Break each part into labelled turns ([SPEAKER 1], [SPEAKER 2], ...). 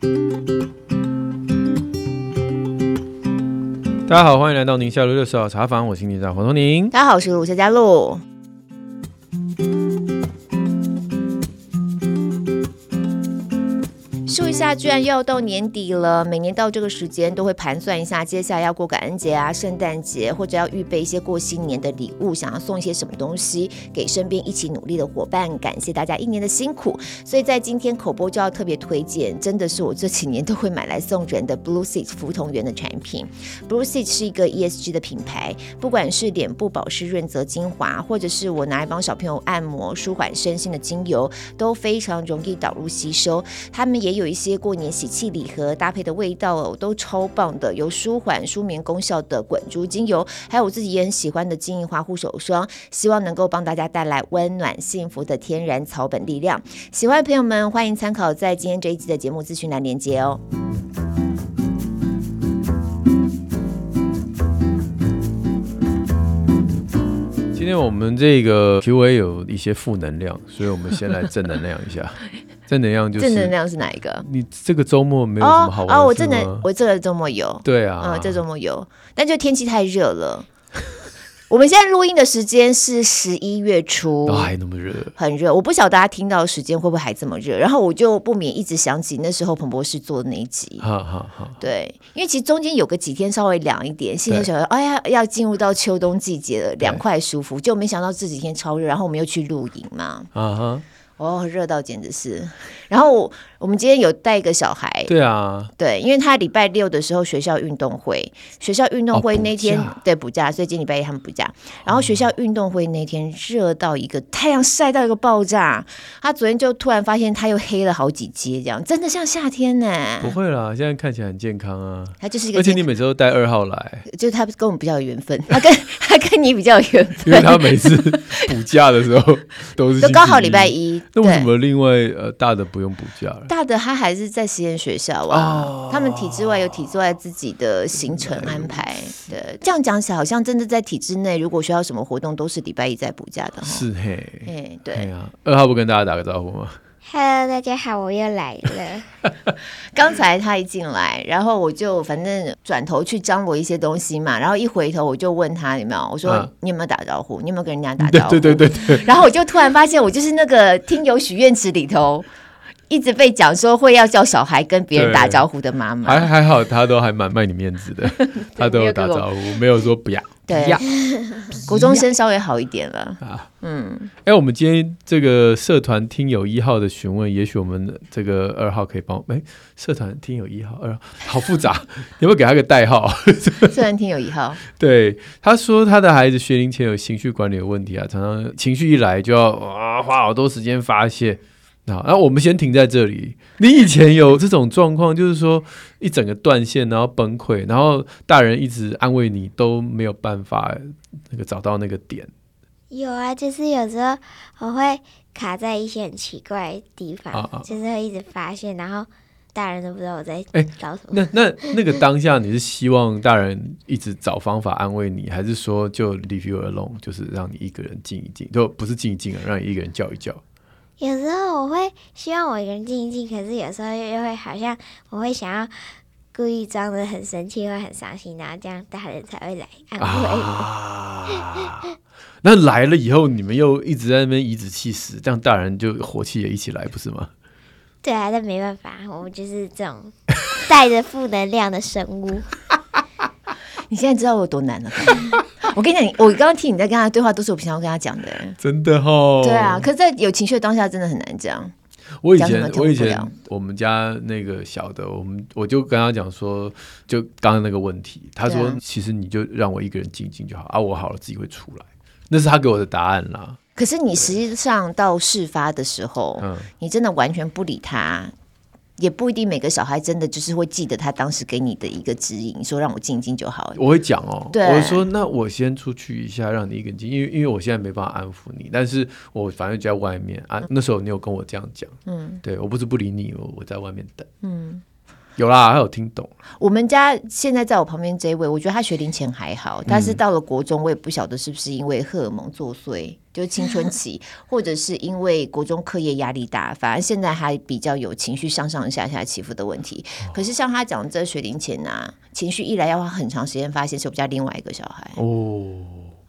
[SPEAKER 1] 大家好，欢迎来到宁夏路六十号茶房，我是林长黄东宁。
[SPEAKER 2] 大家好，我是卢夏佳璐。数一下，居然又要到年底了。每年到这个时间，都会盘算一下，接下来要过感恩节啊、圣诞节，或者要预备一些过新年的礼物，想要送一些什么东西给身边一起努力的伙伴，感谢大家一年的辛苦。所以在今天口播就要特别推荐，真的是我这几年都会买来送人的 Blue Seed 福同源的产品。Blue Seed 是一个 ESG 的品牌，不管是脸部保湿润泽精华，或者是我拿来帮小朋友按摩舒缓身心的精油，都非常容易导入吸收。他们也。有一些过年喜气礼盒搭配的味道哦，都超棒的，有舒缓舒眠功效的滚珠精油，还有我自己也很喜欢的金银花护手霜，希望能够帮大家带来温暖幸福的天然草本力量。喜欢的朋友们欢迎参考在今天这一集的节目资讯栏连接哦。
[SPEAKER 1] 今天我们这个 Q&A 有一些负能量，所以我们先来正能量一下。正能量就是
[SPEAKER 2] 正能量是哪一个？
[SPEAKER 1] 你这个周末没有什么好玩的
[SPEAKER 2] 哦，哦，我正能，我这个周末有。
[SPEAKER 1] 对啊，
[SPEAKER 2] 嗯，这周末有，但就天气太热了。我们现在录音的时间是十一月初，
[SPEAKER 1] 还那么热，
[SPEAKER 2] 很热。我不晓得大家听到的时间会不会还这么热，然后我就不免一直想起那时候彭博士做的那一集。
[SPEAKER 1] 好好好，
[SPEAKER 2] 对，因为其实中间有个几天稍微凉一点，现在想说，哎呀，要进入到秋冬季节了，凉快舒服，就没想到这几天超热，然后我们又去露营嘛。啊哈。哦，热到简直是！然后我，我们今天有带一个小孩，
[SPEAKER 1] 对啊，
[SPEAKER 2] 对，因为他礼拜六的时候学校运动会，学校运动会那天、哦、对补假，所以今天礼拜一他们补假。然后学校运动会那天热到一个太阳晒到一个爆炸，他昨天就突然发现他又黑了好几阶，这样真的像夏天呢？
[SPEAKER 1] 不会啦，现在看起来很健康啊。
[SPEAKER 2] 他就是一个，
[SPEAKER 1] 而且你每次都带二号来，
[SPEAKER 2] 就是他跟我们比较有缘分，他跟 他跟你比较有缘分，
[SPEAKER 1] 因为他每次补假的时候都是都
[SPEAKER 2] 刚好礼拜一。
[SPEAKER 1] 那为什么另外呃大的不用补假了？
[SPEAKER 2] 大的他还是在实验学校啊，哦、他们体制外有体制外自己的行程安排。对，这样讲起来好像真的在体制内，如果学校什么活动都是礼拜一在补假的。
[SPEAKER 1] 是嘿，
[SPEAKER 2] 哎，对
[SPEAKER 1] 啊。二号不跟大家打个招呼吗
[SPEAKER 3] ？Hello，大家好，我又来了。
[SPEAKER 2] 刚才他一进来，然后我就反正转头去张罗一些东西嘛，然后一回头我就问他有没有，我说、啊、你有没有打招呼？你有没有跟人家打招呼？
[SPEAKER 1] 对对对对对。
[SPEAKER 2] 然后我就突然发现，我就是那个听友许愿池里头。一直被讲说会要叫小孩跟别人打招呼的妈妈，
[SPEAKER 1] 还还好，他都还蛮卖你面子的，他都有打招呼，没有说不要。
[SPEAKER 2] 对，国中生稍微好一点了啊。嗯，
[SPEAKER 1] 哎，我们今天这个社团听友一号的询问，也许我们这个二号可以帮。哎，社团听友一号、二号好复杂，有没有给他个代号？
[SPEAKER 2] 社团听友一号，
[SPEAKER 1] 对，他说他的孩子学龄前有情绪管理的问题啊，常常情绪一来就要啊花好多时间发泄。好，那我们先停在这里。你以前有这种状况，就是说一整个断线，然后崩溃，然后大人一直安慰你，都没有办法那个找到那个点。
[SPEAKER 3] 有啊，就是有时候我会卡在一些很奇怪的地方，啊啊就是会一直发现，然后大人都不知道我在找什么。
[SPEAKER 1] 欸、那那那个当下，你是希望大人一直找方法安慰你，还是说就 leave you alone，就是让你一个人静一静，就不是静一静啊，让你一个人叫一叫。
[SPEAKER 3] 有时候我会希望我一个人静一静，可是有时候又会好像我会想要故意装的很生气或很伤心，然后这样大人才会来安慰我。
[SPEAKER 1] 啊、那来了以后，你们又一直在那边颐指气使，这样大人就火气也一起来，不是吗？
[SPEAKER 3] 对啊，那没办法，我们就是这种带着负能量的生物。
[SPEAKER 2] 你现在知道我有多难了？我跟你讲，我刚刚听你在跟他对话，都是我平常跟他讲的。
[SPEAKER 1] 真的哦。对
[SPEAKER 2] 啊，可是在有情绪的当下，真的很难讲。
[SPEAKER 1] 我以前，我以前，我们家那个小的，我们我就跟他讲说，就刚刚那个问题，他说，其实你就让我一个人静静就好啊，我好了自己会出来。那是他给我的答案啦。
[SPEAKER 2] 可是你实际上到事发的时候，嗯，你真的完全不理他。也不一定每个小孩真的就是会记得他当时给你的一个指引，说让我静静就好。
[SPEAKER 1] 我会讲哦，对，我说那我先出去一下，让你一个人静，因为因为我现在没办法安抚你，但是我反正就在外面啊。那时候你有跟我这样讲，嗯，对我不是不理你，我我在外面等，嗯。有啦，他有听懂。
[SPEAKER 2] 我们家现在在我旁边这一位，我觉得他学龄前还好，但是到了国中，我也不晓得是不是因为荷尔蒙作祟，就是青春 期，或者是因为国中课业压力大，反而现在还比较有情绪上上下下起伏的问题。可是像他讲这学龄前啊，情绪一来要花很长时间发现，是我们家另外一个小孩
[SPEAKER 1] 哦，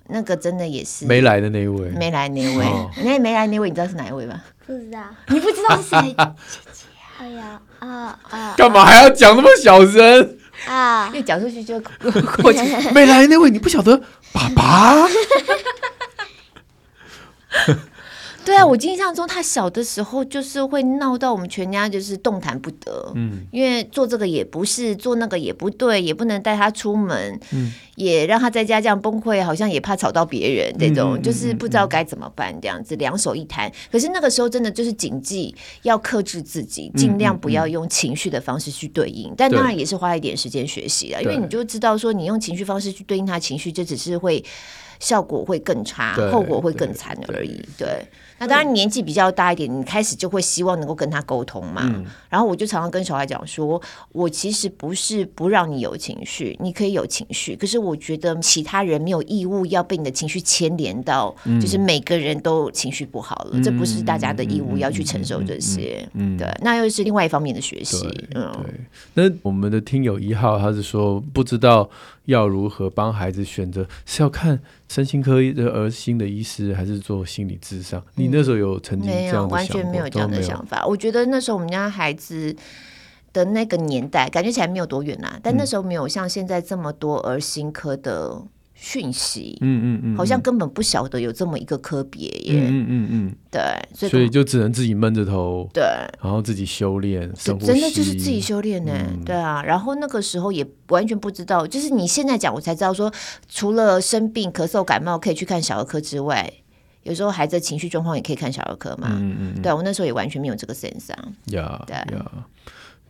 [SPEAKER 2] 那个真的也是
[SPEAKER 1] 没来的那一位，
[SPEAKER 2] 没来那一位，那没来那位，你知道是哪一位吗？
[SPEAKER 3] 不知道，
[SPEAKER 2] 你不知道是谁？
[SPEAKER 3] 哎呀，啊啊！
[SPEAKER 1] 干嘛还要讲那么小声
[SPEAKER 3] 啊？
[SPEAKER 2] 因为讲出去就过去。
[SPEAKER 1] 没来那位，你不晓得爸爸？
[SPEAKER 2] 对啊，我印象中他小的时候就是会闹到我们全家就是动弹不得。嗯，因为做这个也不是，做那个也不对，也不能带他出门。嗯，也让他在家这样崩溃，好像也怕吵到别人。这种就是不知道该怎么办，这样子两手一摊。可是那个时候真的就是谨记要克制自己，尽量不要用情绪的方式去对应。但当然也是花一点时间学习了，因为你就知道说，你用情绪方式去对应他情绪，这只是会效果会更差，后果会更惨而已。对。那当然年纪比较大一点，你开始就会希望能够跟他沟通嘛。嗯、然后我就常常跟小孩讲说，我其实不是不让你有情绪，你可以有情绪，可是我觉得其他人没有义务要被你的情绪牵连到，嗯、就是每个人都情绪不好了，嗯、这不是大家的义务要去承受这些。嗯，嗯对，那又是另外一方面的学
[SPEAKER 1] 习。嗯、对，那我们的听友一号他是说不知道。要如何帮孩子选择？是要看身心科的儿心的医师，还是做心理智商？嗯、你那时候有曾经这样的想法？
[SPEAKER 2] 完全没有这样的想法。我觉得那时候我们家孩子的那个年代，感觉起来没有多远啊，但那时候没有像现在这么多儿心科的。讯息，嗯嗯嗯，好像根本不晓得有这么一个科别耶，嗯嗯嗯，对，所以
[SPEAKER 1] 所以就只能自己闷着头，
[SPEAKER 2] 对，
[SPEAKER 1] 然后自己修炼，真
[SPEAKER 2] 的就是自己修炼呢，对啊，然后那个时候也完全不知道，就是你现在讲我才知道说，除了生病、咳嗽、感冒可以去看小儿科之外，有时候孩子情绪状况也可以看小儿科嘛，嗯嗯，对我那时候也完全没有这个 sense 啊，
[SPEAKER 1] 呀，对。呀，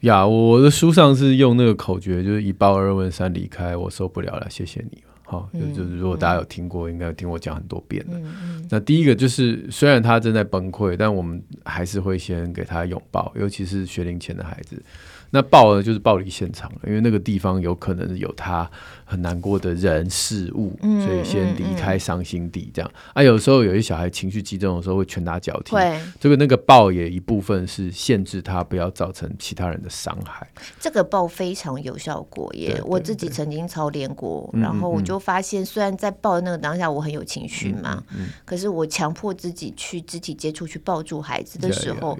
[SPEAKER 1] 呀，我的书上是用那个口诀，就是一抱二问三离开，我受不了了，谢谢你。好，就就是如果大家有听过，嗯、应该有听我讲很多遍了。嗯嗯、那第一个就是，虽然他正在崩溃，但我们还是会先给他拥抱，尤其是学龄前的孩子。那抱呢，就是抱离现场，因为那个地方有可能有他很难过的人事物，嗯、所以先离开伤心地这样。嗯嗯、啊，有时候有些小孩情绪激动的时候会拳打脚踢，会这个那个抱也一部分是限制他不要造成其他人的伤害。
[SPEAKER 2] 这个抱非常有效果耶，对我自己曾经操练过，然后我就发现，虽然在抱的那个当下我很有情绪嘛，可是我强迫自己去肢体接触去抱住孩子的时候。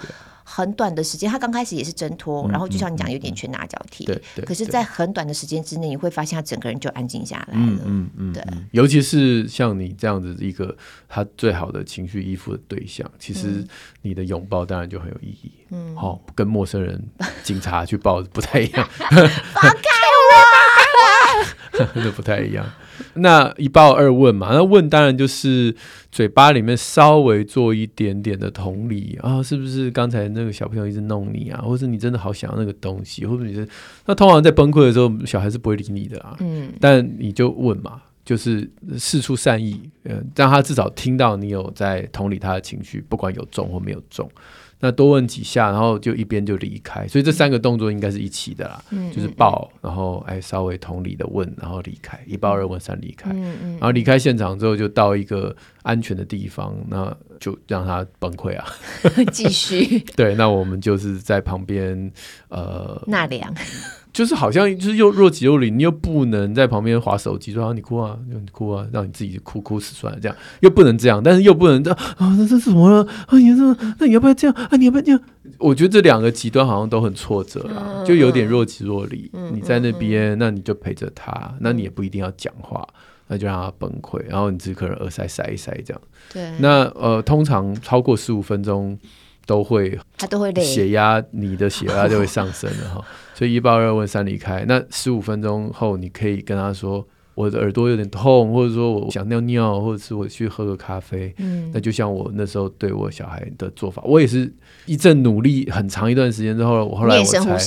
[SPEAKER 2] 很短的时间，他刚开始也是挣脱，然后就像你讲，有点拳打脚踢。对对。可是，在很短的时间之内，你会发现他整个人就安静下来了。嗯嗯。对。
[SPEAKER 1] 尤其是像你这样子一个他最好的情绪依附的对象，其实你的拥抱当然就很有意义。嗯。好，跟陌生人、警察去抱不太一样。
[SPEAKER 2] 放开我！
[SPEAKER 1] 那不太一样。那一报二问嘛，那问当然就是嘴巴里面稍微做一点点的同理啊，是不是刚才那个小朋友一直弄你啊，或是你真的好想要那个东西，或者你是那通常在崩溃的时候，小孩是不会理你的啊，嗯，但你就问嘛，就是事出善意，嗯，让他至少听到你有在同理他的情绪，不管有中或没有中。那多问几下，然后就一边就离开，所以这三个动作应该是一起的啦，嗯、就是抱，然后哎稍微同理的问，然后离开，一抱二问三离开，嗯嗯、然后离开现场之后就到一个安全的地方，那就让他崩溃啊，
[SPEAKER 2] 继续，
[SPEAKER 1] 对，那我们就是在旁边呃
[SPEAKER 2] 纳凉。
[SPEAKER 1] 就是好像就是又若即若离，你又不能在旁边划手机说啊你哭啊你哭啊，让你自己哭哭死算了这样，又不能这样，但是又不能这样啊那这怎么了啊你说那你要不要这样啊你要不要这样？我觉得这两个极端好像都很挫折啊，就有点若即若离。你在那边，那你就陪着他，那你也不一定要讲话，那就让他崩溃，然后你自己可能耳塞塞一塞这样。对，那呃通常超过十五分钟。都会，
[SPEAKER 2] 他都会累，
[SPEAKER 1] 血压，你的血压 就会上升了哈。所以一抱二问三离开，那十五分钟后，你可以跟他说，我的耳朵有点痛，或者说我想尿尿，或者是我去喝个咖啡。嗯，那就像我那时候对我小孩的做法，我也是一阵努力很长一段时间之后，我后来我才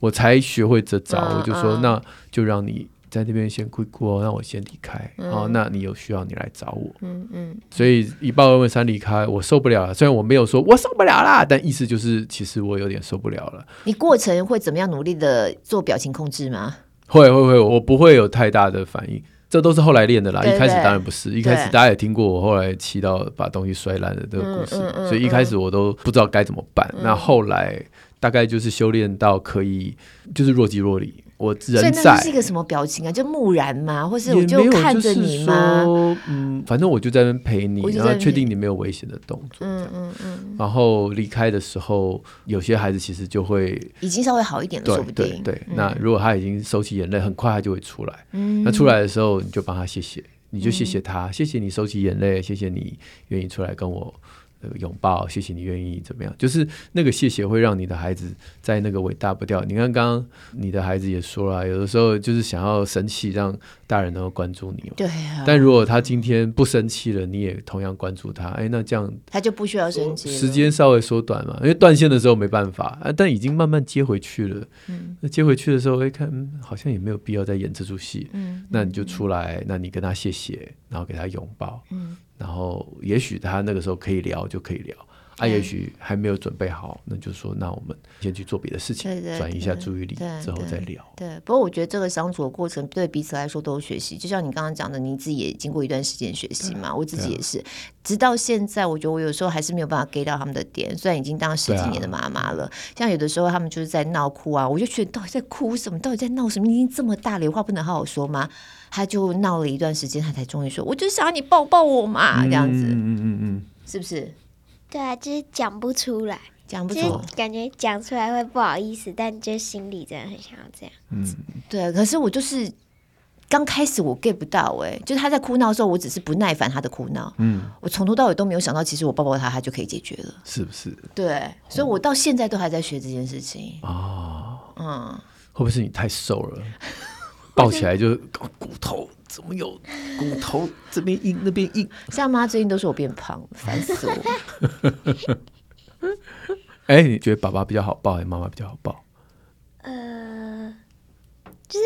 [SPEAKER 1] 我才学会这招，我就说那就让你在那边先哭哭哦，让我先离开。
[SPEAKER 2] 嗯、
[SPEAKER 1] 哦，那你有需要你来找我。
[SPEAKER 2] 嗯嗯。
[SPEAKER 1] 所以一报二问三离开，我受不了了。虽然我没有说我受不了啦，但意思就是其实我有点受不了了。
[SPEAKER 2] 你过程会怎么样努力的做表情控制吗？
[SPEAKER 1] 会会会，我不会有太大的反应。这都是后来练的啦，
[SPEAKER 2] 对对，
[SPEAKER 1] 一开始当然不是。一开始大家也听过我后来气到把东西摔烂的这个故事，
[SPEAKER 2] 嗯嗯嗯、
[SPEAKER 1] 所以一开始我都不知道该怎么办。嗯、那后来大概就是修炼到可以，就是若即若离。我人在，所以
[SPEAKER 2] 那是一个什么表情啊？就木然吗？或是我就看着你吗？
[SPEAKER 1] 嗯，反正我就在那边陪你，然后确定你没有危险的动作。嗯嗯嗯。然后离开的时候，有些孩子其实就会
[SPEAKER 2] 已经稍微好一点了，说不定。
[SPEAKER 1] 对对对。嗯、那如果他已经收起眼泪，很快他就会出来。嗯。那出来的时候，你就帮他谢谢，你就谢谢他，嗯、谢谢你收起眼泪，谢谢你愿意出来跟我。那个拥抱，谢谢你愿意怎么样？就是那个谢谢会让你的孩子在那个伟大不掉。你看刚刚你的孩子也说了，有的时候就是想要生气，让大人能够关注你。
[SPEAKER 2] 对啊。
[SPEAKER 1] 但如果他今天不生气了，你也同样关注他，哎，那这样
[SPEAKER 2] 他就不需要生气，
[SPEAKER 1] 时间稍微缩短嘛。因为断线的时候没办法啊，但已经慢慢接回去了。嗯。那接回去的时候，哎，看，嗯，好像也没有必要再演这出戏。嗯。那你就出来，那你跟他谢谢，然后给他拥抱。嗯。然后，也许他那个时候可以聊，就可以聊。啊，也许还没有准备好，那就说，那我们先去做别的事情，转移一下注意力，之后再聊。
[SPEAKER 2] 对，不过我觉得这个相处的过程对彼此来说都有学习。就像你刚刚讲的，你自己也经过一段时间学习嘛，我自己也是。直到现在，我觉得我有时候还是没有办法 get 到他们的点。虽然已经当了十几年的妈妈了，像有的时候他们就是在闹哭啊，我就觉得到底在哭什么？到底在闹什么？你已经这么大了，有话不能好好说吗？他就闹了一段时间，他才终于说：“我就想要你抱抱我嘛。”这样子，嗯嗯嗯嗯，是不是？
[SPEAKER 3] 对啊，就是讲不出来，
[SPEAKER 2] 讲不出来，
[SPEAKER 3] 感觉讲出来会不好意思，但就心里真的很想要这样。
[SPEAKER 2] 嗯，对。可是我就是刚开始我 get 不到，哎，就是他在哭闹的时候，我只是不耐烦他的哭闹。嗯，我从头到尾都没有想到，其实我抱抱他，他就可以解决了，
[SPEAKER 1] 是不是？
[SPEAKER 2] 对，所以我到现在都还在学这件事情。
[SPEAKER 1] 哦，嗯，会不会是你太瘦了，抱起来就骨头？怎么有骨头这边硬那边硬？
[SPEAKER 2] 像妈最近都说我变胖，烦死我。
[SPEAKER 1] 哎、欸，你觉得爸爸比较好抱还是妈妈比较好抱？
[SPEAKER 3] 呃，就是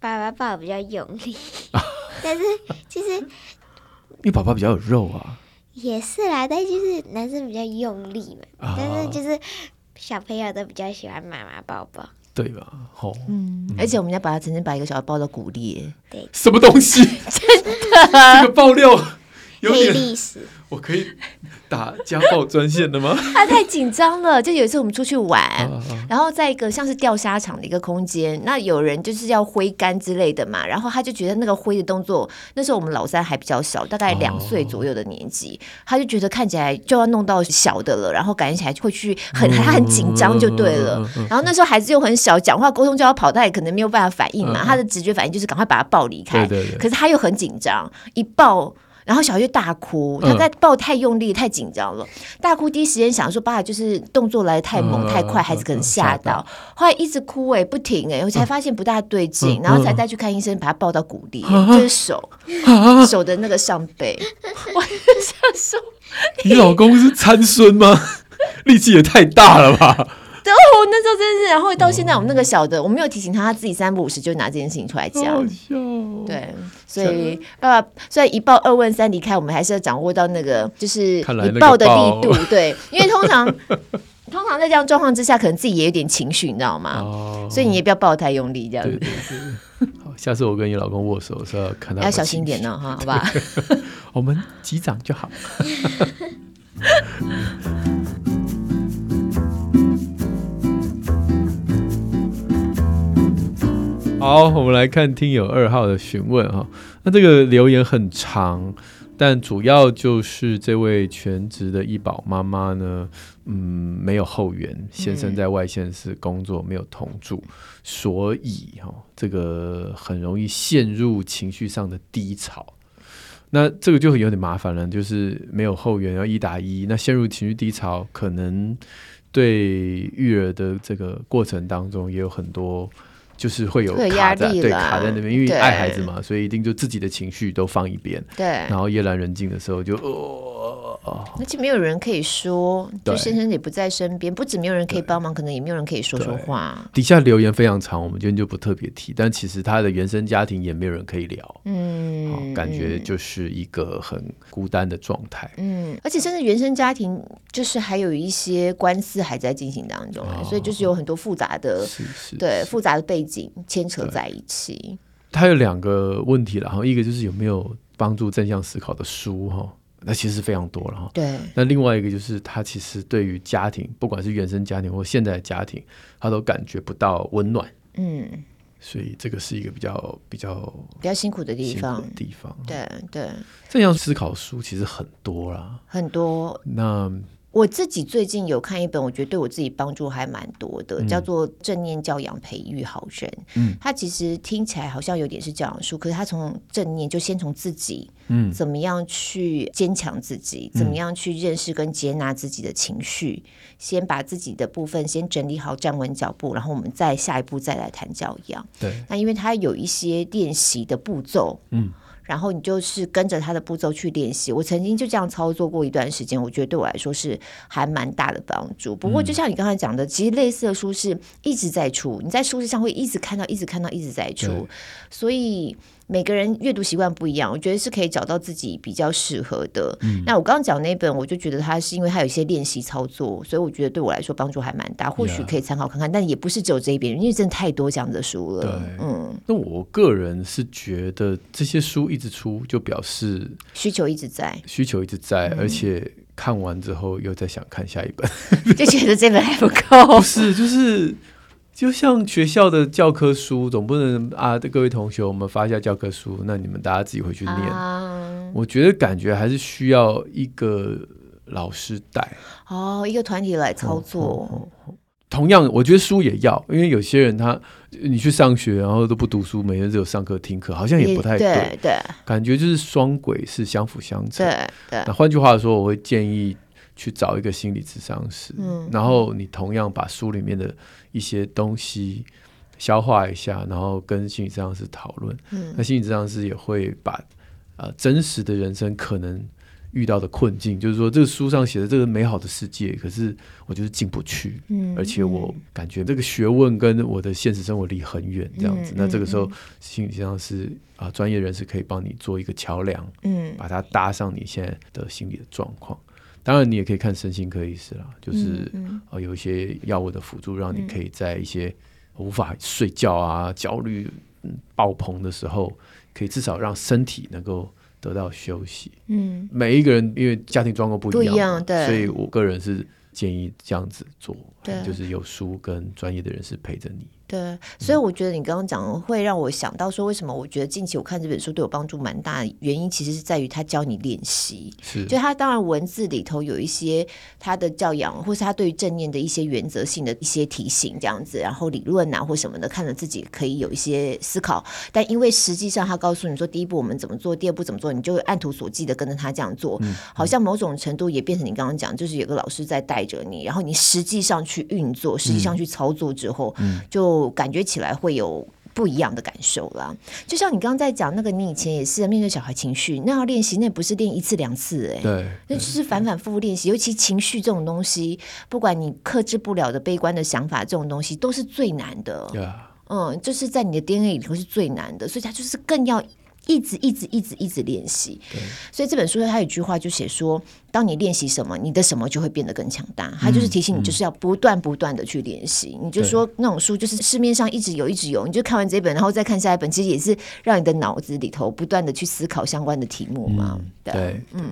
[SPEAKER 3] 爸爸抱比较用力，但是其实因
[SPEAKER 1] 为爸爸比较有肉啊。
[SPEAKER 3] 也是啦，但就是男生比较用力嘛，啊、但是就是小朋友都比较喜欢妈妈抱抱。
[SPEAKER 1] 对吧？好，
[SPEAKER 2] 嗯，而且我们家把他曾经把一个小孩抱到骨裂，
[SPEAKER 3] 对，
[SPEAKER 1] 什么东西？真的，这个爆料有点
[SPEAKER 3] 历史，
[SPEAKER 1] 我可以。打家暴专线的吗？
[SPEAKER 2] 他 太紧张了。就有一次我们出去玩，然后在一个像是钓虾场的一个空间，那有人就是要挥杆之类的嘛，然后他就觉得那个挥的动作，那时候我们老三还比较小，大概两岁左右的年纪，哦、他就觉得看起来就要弄到小的了，然后感觉起来会去很他很紧张就对了。然后那时候孩子又很小，讲话沟通就要跑，他也可能没有办法反应嘛，嗯、他的直觉反应就是赶快把他抱离开。可是他又很紧张，一抱。然后小孩就大哭，他在抱太用力，太紧张了，大哭。第一时间想说，爸爸就是动作来得太猛太快，孩子可能吓到。后来一直哭哎，不停哎，我才发现不大对劲，然后才带去看医生，把他抱到骨裂，就是手 手的那个上背。我想说，
[SPEAKER 1] 你老公是参孙吗？力气也太大了吧！
[SPEAKER 2] 对 哦，那时候真是，然后到现在我们那个小的，我没有提醒他，他自己三不五时就拿这件事情出来讲。
[SPEAKER 1] 好笑哦。
[SPEAKER 2] 对，所以爸爸虽然一报二问三离开，我们还是要掌握到那个就是一抱的力度。对，因为通常通常在这样状况之下，可能自己也有点情绪，你知道吗？哦。所以你也不要抱太用力，这样子。对对对。
[SPEAKER 1] 好，下次我跟你老公握手的时候，看到
[SPEAKER 2] 要小心点呢，哈，好吧？
[SPEAKER 1] 我们击掌就好。好，我们来看听友二号的询问哈。那这个留言很长，但主要就是这位全职的医保妈妈呢，嗯，没有后援，先生在外县市工作，没有同住，嗯、所以哈，这个很容易陷入情绪上的低潮。那这个就有点麻烦了，就是没有后援，要一打一，那陷入情绪低潮，可能对育儿的这个过程当中也有很多。就是会有
[SPEAKER 2] 压力啦
[SPEAKER 1] 对，卡在那边，因
[SPEAKER 2] 为
[SPEAKER 1] 爱孩子嘛，所以一定就自己的情绪都放一边，
[SPEAKER 2] 对，
[SPEAKER 1] 然后夜阑人静的时候就哦，哦。
[SPEAKER 2] 而且没有人可以说，就先生也不在身边，不止没有人可以帮忙，可能也没有人可以说说话。
[SPEAKER 1] 底下留言非常长，我们今天就不特别提，但其实他的原生家庭也没有人可以聊，
[SPEAKER 2] 嗯、
[SPEAKER 1] 哦，感觉就是一个很孤单的状态。
[SPEAKER 2] 嗯，而且甚至原生家庭就是还有一些官司还在进行当中，
[SPEAKER 1] 哦。
[SPEAKER 2] 所以就是有很多复杂的，
[SPEAKER 1] 是是，
[SPEAKER 2] 对复杂的背景牵扯在一起。
[SPEAKER 1] 他有两个问题了哈，一个就是有没有帮助正向思考的书哈，那其实非常多了哈。
[SPEAKER 2] 对，
[SPEAKER 1] 那另外一个就是他其实对于家庭，不管是原生家庭或现在的家庭，他都感觉不到温暖，
[SPEAKER 2] 嗯，
[SPEAKER 1] 所以这个是一个比较比较
[SPEAKER 2] 比较辛苦的地方，
[SPEAKER 1] 地方。
[SPEAKER 2] 对对，
[SPEAKER 1] 正向思考书其实很多啦，
[SPEAKER 2] 很多。
[SPEAKER 1] 那
[SPEAKER 2] 我自己最近有看一本，我觉得对我自己帮助还蛮多的，叫做《正念教养培育好人》。
[SPEAKER 1] 嗯，
[SPEAKER 2] 它其实听起来好像有点是教养书，可是它从正念就先从自己，
[SPEAKER 1] 嗯，
[SPEAKER 2] 怎么样去坚强自己，怎么样去认识跟接纳自己的情绪，先把自己的部分先整理好，站稳脚步，然后我们再下一步再来谈教养。
[SPEAKER 1] 对，
[SPEAKER 2] 那因为它有一些练习的步骤，
[SPEAKER 1] 嗯。
[SPEAKER 2] 然后你就是跟着他的步骤去练习。我曾经就这样操作过一段时间，我觉得对我来说是还蛮大的帮助。不过就像你刚才讲的，其实类似的书是一直在出，你在书上会一直看到，一直看到，一直在出，所以。每个人阅读习惯不一样，我觉得是可以找到自己比较适合的。嗯、那我刚刚讲那本，我就觉得它是因为它有一些练习操作，所以我觉得对我来说帮助还蛮大，或许可以参考看看。但也不是只有这一边，因为真的太多这样的书了。
[SPEAKER 1] 对，
[SPEAKER 2] 嗯。
[SPEAKER 1] 那我个人是觉得这些书一直出，就表示
[SPEAKER 2] 需求一直在，
[SPEAKER 1] 需求一直在，嗯、而且看完之后又再想看下一本，
[SPEAKER 2] 就觉得这本还不够。
[SPEAKER 1] 不是，就是。就像学校的教科书，总不能啊，各位同学，我们发一下教科书，那你们大家自己回去念。Uh, 我觉得感觉还是需要一个老师带
[SPEAKER 2] 哦，一个团体来操作。
[SPEAKER 1] 同样，我觉得书也要，因为有些人他你去上学，然后都不读书，每天只有上课听课，好像也不太对。
[SPEAKER 2] 对，对
[SPEAKER 1] 感觉就是双轨是相辅相成。
[SPEAKER 2] 对对。
[SPEAKER 1] 那换句话说，我会建议。去找一个心理咨商师，
[SPEAKER 2] 嗯，
[SPEAKER 1] 然后你同样把书里面的一些东西消化一下，然后跟心理咨商师讨论，
[SPEAKER 2] 嗯，
[SPEAKER 1] 那心理咨商师也会把呃真实的人生可能遇到的困境，就是说这个书上写的这个美好的世界，可是我就是进不去，
[SPEAKER 2] 嗯，
[SPEAKER 1] 而且我感觉这个学问跟我的现实生活离很远，这样子，
[SPEAKER 2] 嗯，
[SPEAKER 1] 那这个时候心理咨商师啊，专业人士可以帮你做一个桥梁，
[SPEAKER 2] 嗯，
[SPEAKER 1] 把它搭上你现在的心理的状况。当然，你也可以看身心科医师啦，就是、
[SPEAKER 2] 嗯嗯、
[SPEAKER 1] 呃有一些药物的辅助，让你可以在一些无法睡觉啊、焦虑、嗯、爆棚的时候，可以至少让身体能够得到休息。
[SPEAKER 2] 嗯，
[SPEAKER 1] 每一个人因为家庭状况不一
[SPEAKER 2] 样，一样，对，
[SPEAKER 1] 所以我个人是建议这样子做，
[SPEAKER 2] 对，
[SPEAKER 1] 就是有书跟专业的人士陪着你。
[SPEAKER 2] 对，所以我觉得你刚刚讲会让我想到说，为什么我觉得近期我看这本书对我帮助蛮大的原因，其实是在于他教你练习。
[SPEAKER 1] 是，
[SPEAKER 2] 就他当然文字里头有一些他的教养，或是他对于正念的一些原则性的一些提醒，这样子，然后理论啊或什么的，看着自己可以有一些思考。但因为实际上他告诉你说，第一步我们怎么做，第二步怎么做，你就按图索骥的跟着他这样做，
[SPEAKER 1] 嗯，
[SPEAKER 2] 好像某种程度也变成你刚刚讲，就是有个老师在带着你，然后你实际上去运作，实际上去操作之后，
[SPEAKER 1] 嗯，
[SPEAKER 2] 就感觉起来。会有不一样的感受啦，就像你刚刚在讲那个，你以前也是面对小孩情绪，那要练习，那不是练一次两次，欸，哎，
[SPEAKER 1] 对，
[SPEAKER 2] 那就是反反复复练习。尤其情绪这种东西，不管你克制不了的悲观的想法，这种东西都是最难的。
[SPEAKER 1] Yeah.
[SPEAKER 2] 嗯，就是在你的 DNA 里头是最难的，所以它就是更要。一直一直一直一直练习，所以这本书它有一句话就写说：当你练习什么，你的什么就会变得更强大。它就是提醒你，就是要不断不断的去练习。你就说那种书，就是市面上一直有，一直有，你就看完这本，然后再看下一本，其实也是让你的脑子里头不断的去思考相关的题目嘛。
[SPEAKER 1] 嗯、对，嗯。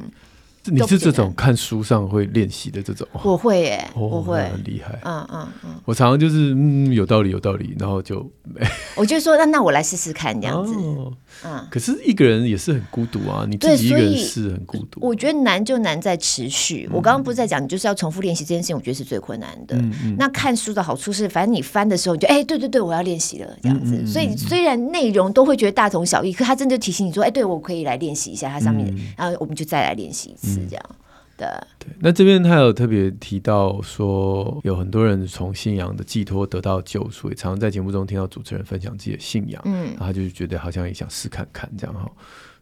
[SPEAKER 2] 你
[SPEAKER 1] 是这种看书上会练习的这种？
[SPEAKER 2] 我会耶、欸，
[SPEAKER 1] 哦、
[SPEAKER 2] 我会
[SPEAKER 1] 很厉害。
[SPEAKER 2] 嗯嗯嗯，
[SPEAKER 1] 我常常就是嗯，有道理，有道理，然后就没。
[SPEAKER 2] 我就说那那我来试试看这样子。
[SPEAKER 1] 哦、
[SPEAKER 2] 嗯，
[SPEAKER 1] 可是一个人也是很孤独啊，你自己一个人是很孤独。
[SPEAKER 2] 我觉得难就难在持续。嗯、我刚刚不是在讲，你就是要重复练习这件事情，我觉得是最困难的。
[SPEAKER 1] 嗯嗯。
[SPEAKER 2] 那看书的好处是，反正你翻的时候，你就哎、欸，对对对，我要练习了这样子。所以虽然内容都会觉得大同小异，可他真的提醒你说，哎、欸，对我可以来练习一下它上面的，嗯、然后我们就再来练习一次这样。对
[SPEAKER 1] 对。那这边他有特别提到说，有很多人从信仰的寄托得到救赎，也常常在节目中听到主持人分享自己的信仰，嗯，然后他就觉得好像也想试看看这样哈。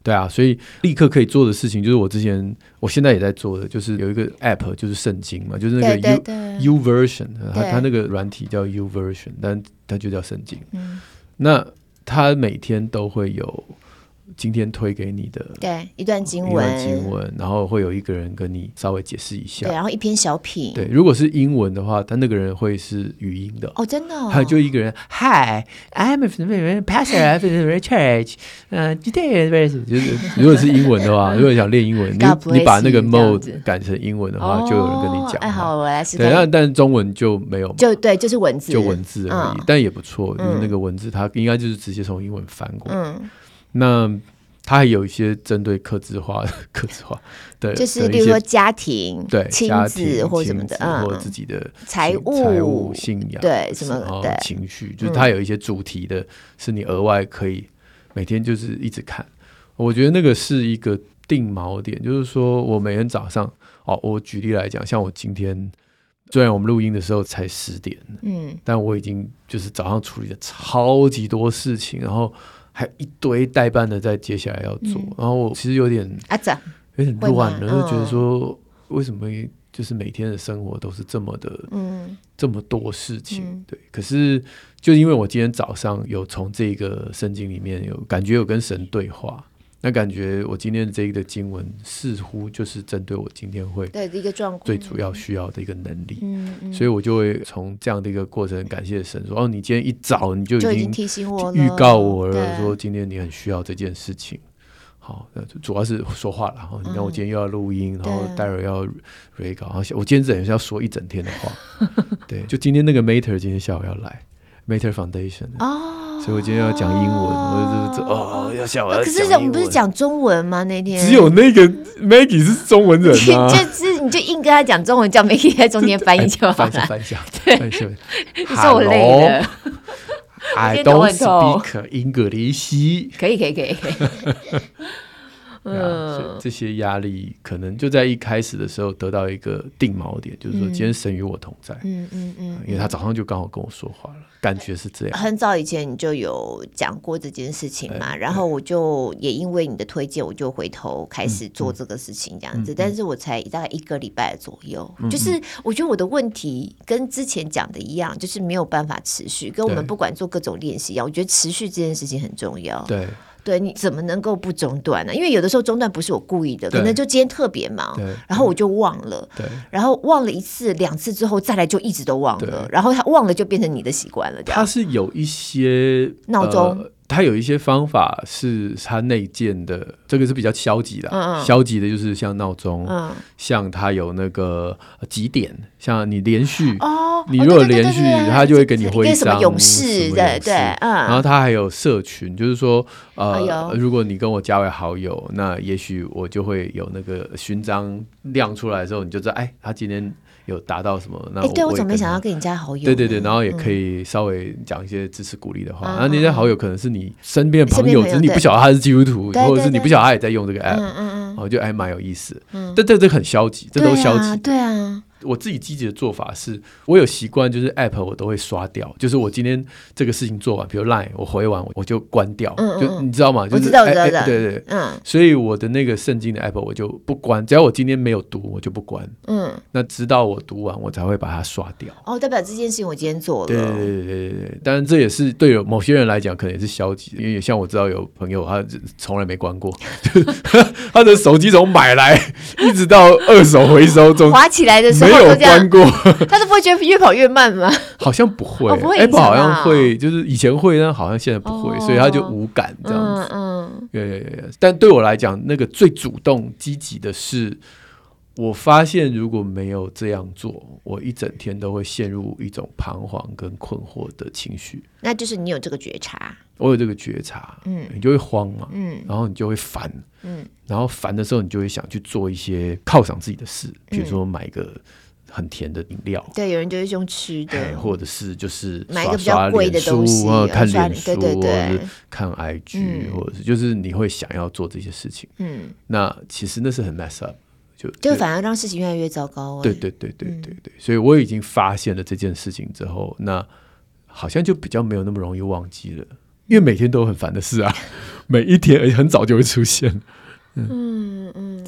[SPEAKER 1] 对啊，所以立刻可以做的事情就是我之前，我现在也在做的，就是有一个 app，就是圣经嘛，就是那个 U U version，它它那个软体叫 U version，但它就叫圣经。嗯，那它每天都会有。今天推给你的
[SPEAKER 2] 对一段经文，一段
[SPEAKER 1] 经文，然后会有一个人跟你稍微解释一下，
[SPEAKER 2] 对，然后一篇小品，
[SPEAKER 1] 对，如果是英文的话，他那个人会是语音的。
[SPEAKER 2] 哦，真的，哦，
[SPEAKER 1] 还有就一个人，Hi，I'm a pastor of the church，嗯就是如果是英文的话，如果想练英文，你你把那个 mode 改成英文的话，就有人跟你讲，哎，好，我来试。对，但但中文就没有，
[SPEAKER 2] 就对，就是文字，
[SPEAKER 1] 就文字而已，但也不错，因为那个文字它应该就是直接从英文翻过来。那它还有一些针对客制化、客制化，对，
[SPEAKER 2] 就是比如说家庭、
[SPEAKER 1] 对
[SPEAKER 2] 亲子或什么的，
[SPEAKER 1] 嗯，或自己的
[SPEAKER 2] 财务、
[SPEAKER 1] 财务信仰，
[SPEAKER 2] 对什么对
[SPEAKER 1] 情绪，就是它有一些主题的，是你额外可以每天就是一直看。我觉得那个是一个定锚点，就是说我每天早上，哦，我举例来讲，像我今天虽然我们录音的时候才十点，嗯，但我已经就是早上处理了超级多事情，然后。还一堆待办的在接下来要做，嗯、然后我其实有点啊，有点乱了，就觉得说为什么就是每天的生活都是这么的，嗯，这么多事情，嗯、对。可是就因为我今天早上有从这个圣经里面有感觉有跟神对话。那感觉我今天的这一个经文似乎就是针对我今天会对一个状况最主要需要的一个能力，嗯，所以我就会从这样的一个过程感谢神说，哦，你今天一早你就已经提醒我预告我了，说今天你很需要这件事情。好，那主要是说话了哈。你看我今天又要录音，然后待会儿要 re 稿，然后我今天等于是要说一整天的话。对，就今天那个 Mater 今天下午要来 Mater Foundation 哦。所以我今天要讲英文，我就哦要讲。可
[SPEAKER 2] 是我们不是讲中文吗？那天
[SPEAKER 1] 只有那个 Maggie 是中文人啊，
[SPEAKER 2] 就是你就硬跟他讲中文，叫 Maggie 在中间翻译就好了。
[SPEAKER 1] 翻译，对，
[SPEAKER 2] 你说我累了。
[SPEAKER 1] I don't speak English。
[SPEAKER 2] 可以，可以，可以。
[SPEAKER 1] 嗯，这些压力可能就在一开始的时候得到一个定锚点，就是说今天神与我同在。嗯嗯嗯，因为他早上就刚好跟我说话了，感觉是这样。
[SPEAKER 2] 很早以前你就有讲过这件事情嘛，然后我就也因为你的推荐，我就回头开始做这个事情这样子。但是我才大概一个礼拜左右，就是我觉得我的问题跟之前讲的一样，就是没有办法持续。跟我们不管做各种练习一样，我觉得持续这件事情很重要。
[SPEAKER 1] 对。
[SPEAKER 2] 对，你怎么能够不中断呢？因为有的时候中断不是我故意的，可能就今天特别忙，然后我就忘了，然后忘了一次两次之后再来就一直都忘了，然后他忘了就变成你的习惯了。
[SPEAKER 1] 他是有一些闹钟。他有一些方法是他内建的，这个是比较消极的。嗯嗯，消极的就是像闹钟，嗯、像他有那个几点，像你连续，哦、你如果连续，他就会给你徽章，勇士，对对，嗯。然后他还有社群，就是说，呃，哎、如果你跟我加为好友，那也许我就会有那个勋章亮出来的时候，你就知道，哎，他今天。有达到什么？那我，
[SPEAKER 2] 对我怎么没想到跟你加好友？
[SPEAKER 1] 对对对，然后也可以稍微讲一些支持鼓励的话。然后那些好友可能是你身边的朋友，只是你不晓得他是基督徒，或者是你不晓得他也在用这个 app。嗯嗯嗯，我觉得还蛮有意思。嗯，但这这很消极，这都消极。
[SPEAKER 2] 对啊。
[SPEAKER 1] 我自己积极的做法是，我有习惯，就是 app 我都会刷掉，就是我今天这个事情做完，比如 line 我回完我就关掉嗯，就你知道吗？就是
[SPEAKER 2] 知道知道知道，
[SPEAKER 1] 对对，嗯，所以我的那个圣经的 app 我就不关，只要我今天没有读，我就不关，嗯，那直到我读完，我才会把它刷掉。
[SPEAKER 2] 哦，代表这件事情我今天做了，
[SPEAKER 1] 对对对对对对。当然这也是对有某些人来讲可能也是消极的，因为像我知道有朋友他从来没关过，他的手机从买来一直到二手回收中。滑起来的时候没有关过。
[SPEAKER 2] 他都不会觉得越跑越慢吗？
[SPEAKER 1] 好像不会，Apple 好像会，就是以前会，但好像现在不会，所以他就无感这样子。嗯，对对对。但对我来讲，那个最主动积极的是，我发现如果没有这样做，我一整天都会陷入一种彷徨跟困惑的情绪。
[SPEAKER 2] 那就是你有这个觉察，
[SPEAKER 1] 我有这个觉察，嗯，你就会慌嘛，嗯，然后你就会烦，嗯，然后烦的时候，你就会想去做一些犒赏自己的事，比如说买一个。很甜的饮料，
[SPEAKER 2] 对，有人就是用吃的，
[SPEAKER 1] 或者是就是
[SPEAKER 2] 买一个比较贵的东西，
[SPEAKER 1] 看脸书，对对对，看 IG，或者是就是你会想要做这些事情，嗯，那其实那是很 mess up，就
[SPEAKER 2] 就反而让事情越来越糟糕、欸。
[SPEAKER 1] 对对对对对对，所以我已经发现了这件事情之后，那好像就比较没有那么容易忘记了，因为每天都有很烦的事啊，每一天而且很早就会出现。
[SPEAKER 2] 嗯嗯，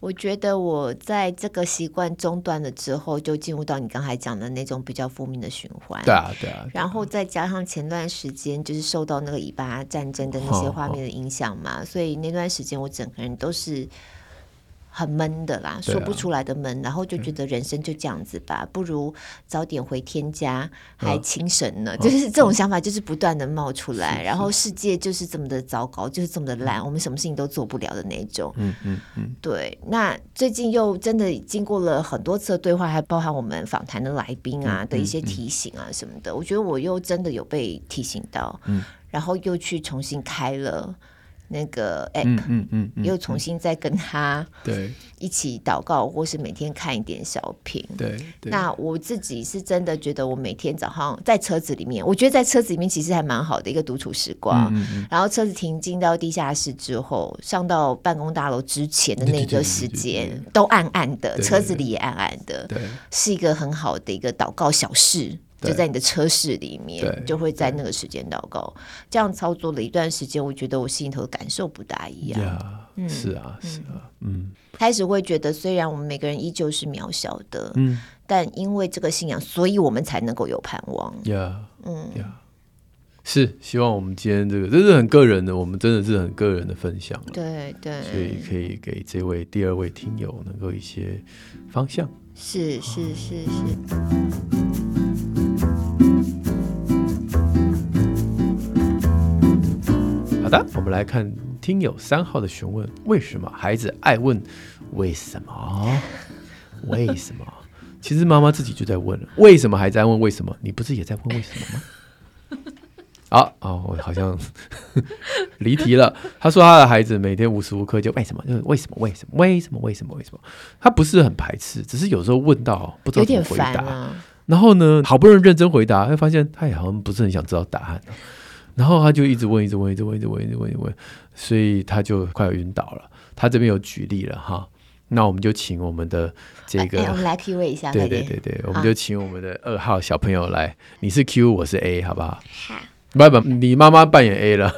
[SPEAKER 2] 我觉得我在这个习惯中断了之后，就进入到你刚才讲的那种比较负面的循环。
[SPEAKER 1] 对啊，对啊。
[SPEAKER 2] 然后再加上前段时间就是受到那个以巴战争的那些画面的影响嘛，所以那段时间我整个人都是。很闷的啦，说不出来的闷，啊、然后就觉得人生就这样子吧，嗯、不如早点回天家，还轻神呢。啊、就是这种想法，就是不断的冒出来。嗯、然后世界就是这么的糟糕，就是这么的烂，嗯、我们什么事情都做不了的那种。嗯嗯嗯，对。那最近又真的经过了很多次的对话，还包含我们访谈的来宾啊的一些提醒啊什么的，我觉得我又真的有被提醒到。嗯，然后又去重新开了。那个 app，嗯嗯，嗯，嗯。又重新再跟他对。一起祷告，或是每天看一点小品。对，对。那我自己是真的觉得，我每天早上在车子里面，我觉得在车子里面其实还蛮好的一个独处时光。嗯嗯、然后车子停进到地下室之后，上到办公大楼之前的那个时间都暗暗的，车子里也暗暗的，对，是一个很好的一个祷告小事。就在你的车室里面，就会在那个时间祷告。这样操作了一段时间，我觉得我心里头的感受不大一样。嗯，是啊，是啊，嗯。开始会觉得，虽然我们每个人依旧是渺小的，嗯，但因为这个信仰，所以我们才能够有盼望。呀，嗯，呀，是。希望我们今天这个，这是很个人的，我们真的是很个人的分享。对对，所以可以给这位第二位听友能够一些方向。是是是是。的，我们来看听友三号的询问：为什么孩子爱问为什么？为什么？其实妈妈自己就在问了：为什么还在问为什么？你不是也在问为什么吗？好哦，我好像离题了。他说他的孩子每天无时无刻就为什么？就是为什么？为什么？为什么？为什么？为什么？他不是很排斥，只是有时候问到不知道怎么回答。啊、然后呢，好不容易认真回答，会发现他也好像不是很想知道答案。然后他就一直问，一直问，一直问，一直问，一直问，一直问，所以他就快要晕倒了。他这边有举例了哈，那我们就请我们的这个，我们来 Q 一下，对对对对，我们就请我们的二号小朋友来，你是 Q，我是 A，好不好？好，不不，你妈妈扮演 A 了。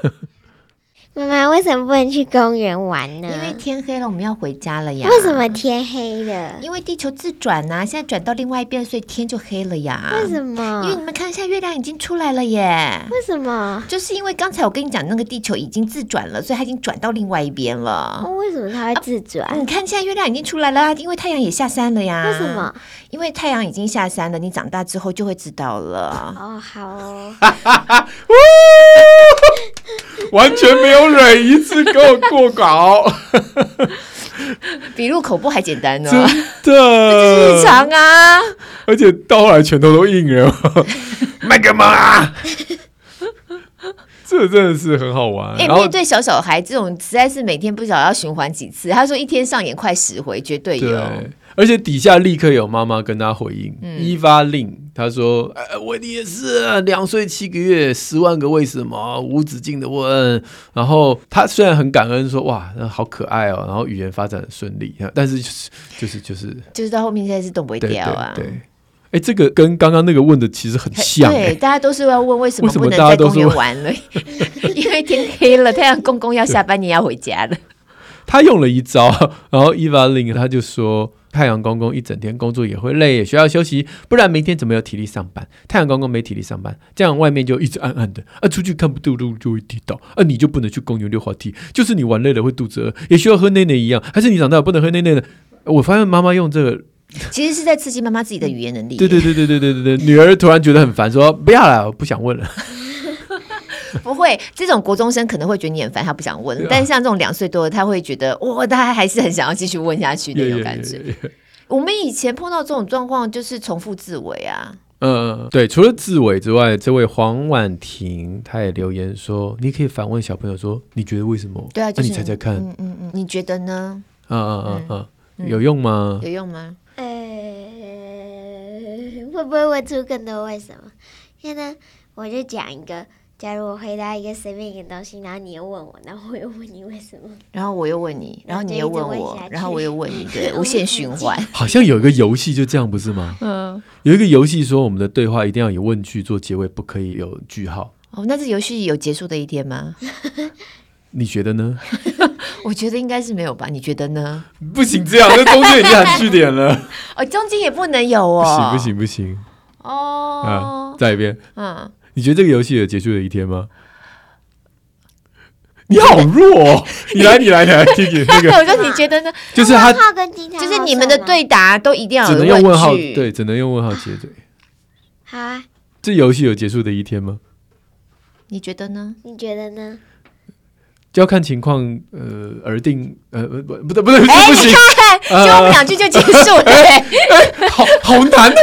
[SPEAKER 2] 妈妈，为什么不能去公园玩呢？因为天黑了，我们要回家了呀。为什么天黑了？因为地球自转呐、啊，现在转到另外一边，所以天就黑了呀。为什么？因为你们看一下，月亮已经出来了耶。为什么？就是因为刚才我跟你讲，那个地球已经自转了，所以它已经转到另外一边了。哦，为什么它会自转？啊，你看现在月亮已经出来了，因为太阳也下山了呀。为什么？因为太阳已经下山了，你长大之后就会知道了。哦，好哦。完全没有忍一次给我过稿，比入口部还简单呢，真的，日常啊，而且到后来拳头都硬了，卖个萌啊！这真的是很好玩。哎、欸，面对小小孩这种，实在是每天不晓得要循环几次。他说一天上演快十回，绝对有。而且底下立刻有妈妈跟他回应，一发令他说：“哎，我也是两岁七个月，十万个为什么，无止境的问。”然后他虽然很感恩说：“哇，那好可爱哦。”然后语言发展很顺利，但是就是就是就是就是到后面现在是动不会掉啊。对，哎，这个跟刚刚那个问的其实很像。对，大家都是要问为什么不能在公园玩了？因为天黑了，太阳公公要下班，你要回家了。他用了一招，然后伊娃令他就说。太阳公公一整天工作也会累，也需要休息，不然明天怎么有体力上班？太阳公公没体力上班，这样外面就一直暗暗的啊，出去看不到路就会跌倒啊，你就不能去公园溜滑梯，就是你玩累了会肚子饿，也需要喝奶奶一样，还是你长大不能喝奶奶的？我发现妈妈用这个，其实是在刺激妈妈自己的语言能力。对对对对对对对对，女儿突然觉得很烦，说不要了，我不想问了。不会，这种国中生可能会觉得你很烦，他不想问。但是像这种两岁多的，他会觉得哇，他还是很想要继续问下去的那种感觉。Yeah, yeah, yeah, yeah. 我们以前碰到这种状况，就是重复自慰啊。嗯，对，除了自慰之外，这位黄婉婷她也留言说，你可以反问小朋友说，你觉得为什么？对啊，就是、那你猜猜看，嗯嗯嗯，你觉得呢？嗯嗯嗯嗯，嗯有用吗？有用吗？呃，会不会问出更多为什么？现在我就讲一个。
[SPEAKER 3] 假如我回答一个随便一个东西，然后你又问我，然后我又问你为什么，
[SPEAKER 2] 然后我又问你，然后你又
[SPEAKER 3] 问
[SPEAKER 2] 我然后我又问你，对，无限循环。
[SPEAKER 1] 好像有一个游戏就这样，不是吗？
[SPEAKER 2] 嗯，
[SPEAKER 1] 有一个游戏说，我们的对话一定要以问句做结尾，不可以有句号。
[SPEAKER 2] 哦，那这游戏有结束的一天吗？
[SPEAKER 1] 你觉得呢？
[SPEAKER 2] 我觉得应该是没有吧？你觉得呢？
[SPEAKER 1] 不行，这样那中间已经含句点了。
[SPEAKER 2] 哦，中间也不能有哦。
[SPEAKER 1] 不行，不行，不行。
[SPEAKER 2] 哦
[SPEAKER 1] 啊，，再一遍。
[SPEAKER 2] 嗯，
[SPEAKER 1] 你觉得这个游戏有结束的一天吗？你好弱哦！你来，你来，你来听听那个，
[SPEAKER 2] 我说你觉得呢？
[SPEAKER 1] 就是他
[SPEAKER 2] 就是你们的对答都一定要
[SPEAKER 1] 只能用
[SPEAKER 2] 问号，
[SPEAKER 1] 对，只能用问号结尾。
[SPEAKER 3] 好啊，
[SPEAKER 1] 这游戏有结束的一天吗？
[SPEAKER 2] 你觉得呢？
[SPEAKER 3] 你觉得呢？
[SPEAKER 1] 就要看情况，呃，而定。呃，不，不，不对，不对，
[SPEAKER 2] 哎，
[SPEAKER 1] 不行，
[SPEAKER 2] 你看，
[SPEAKER 1] 呃
[SPEAKER 2] 就我们两句就结束了。欸
[SPEAKER 1] 好好难哦。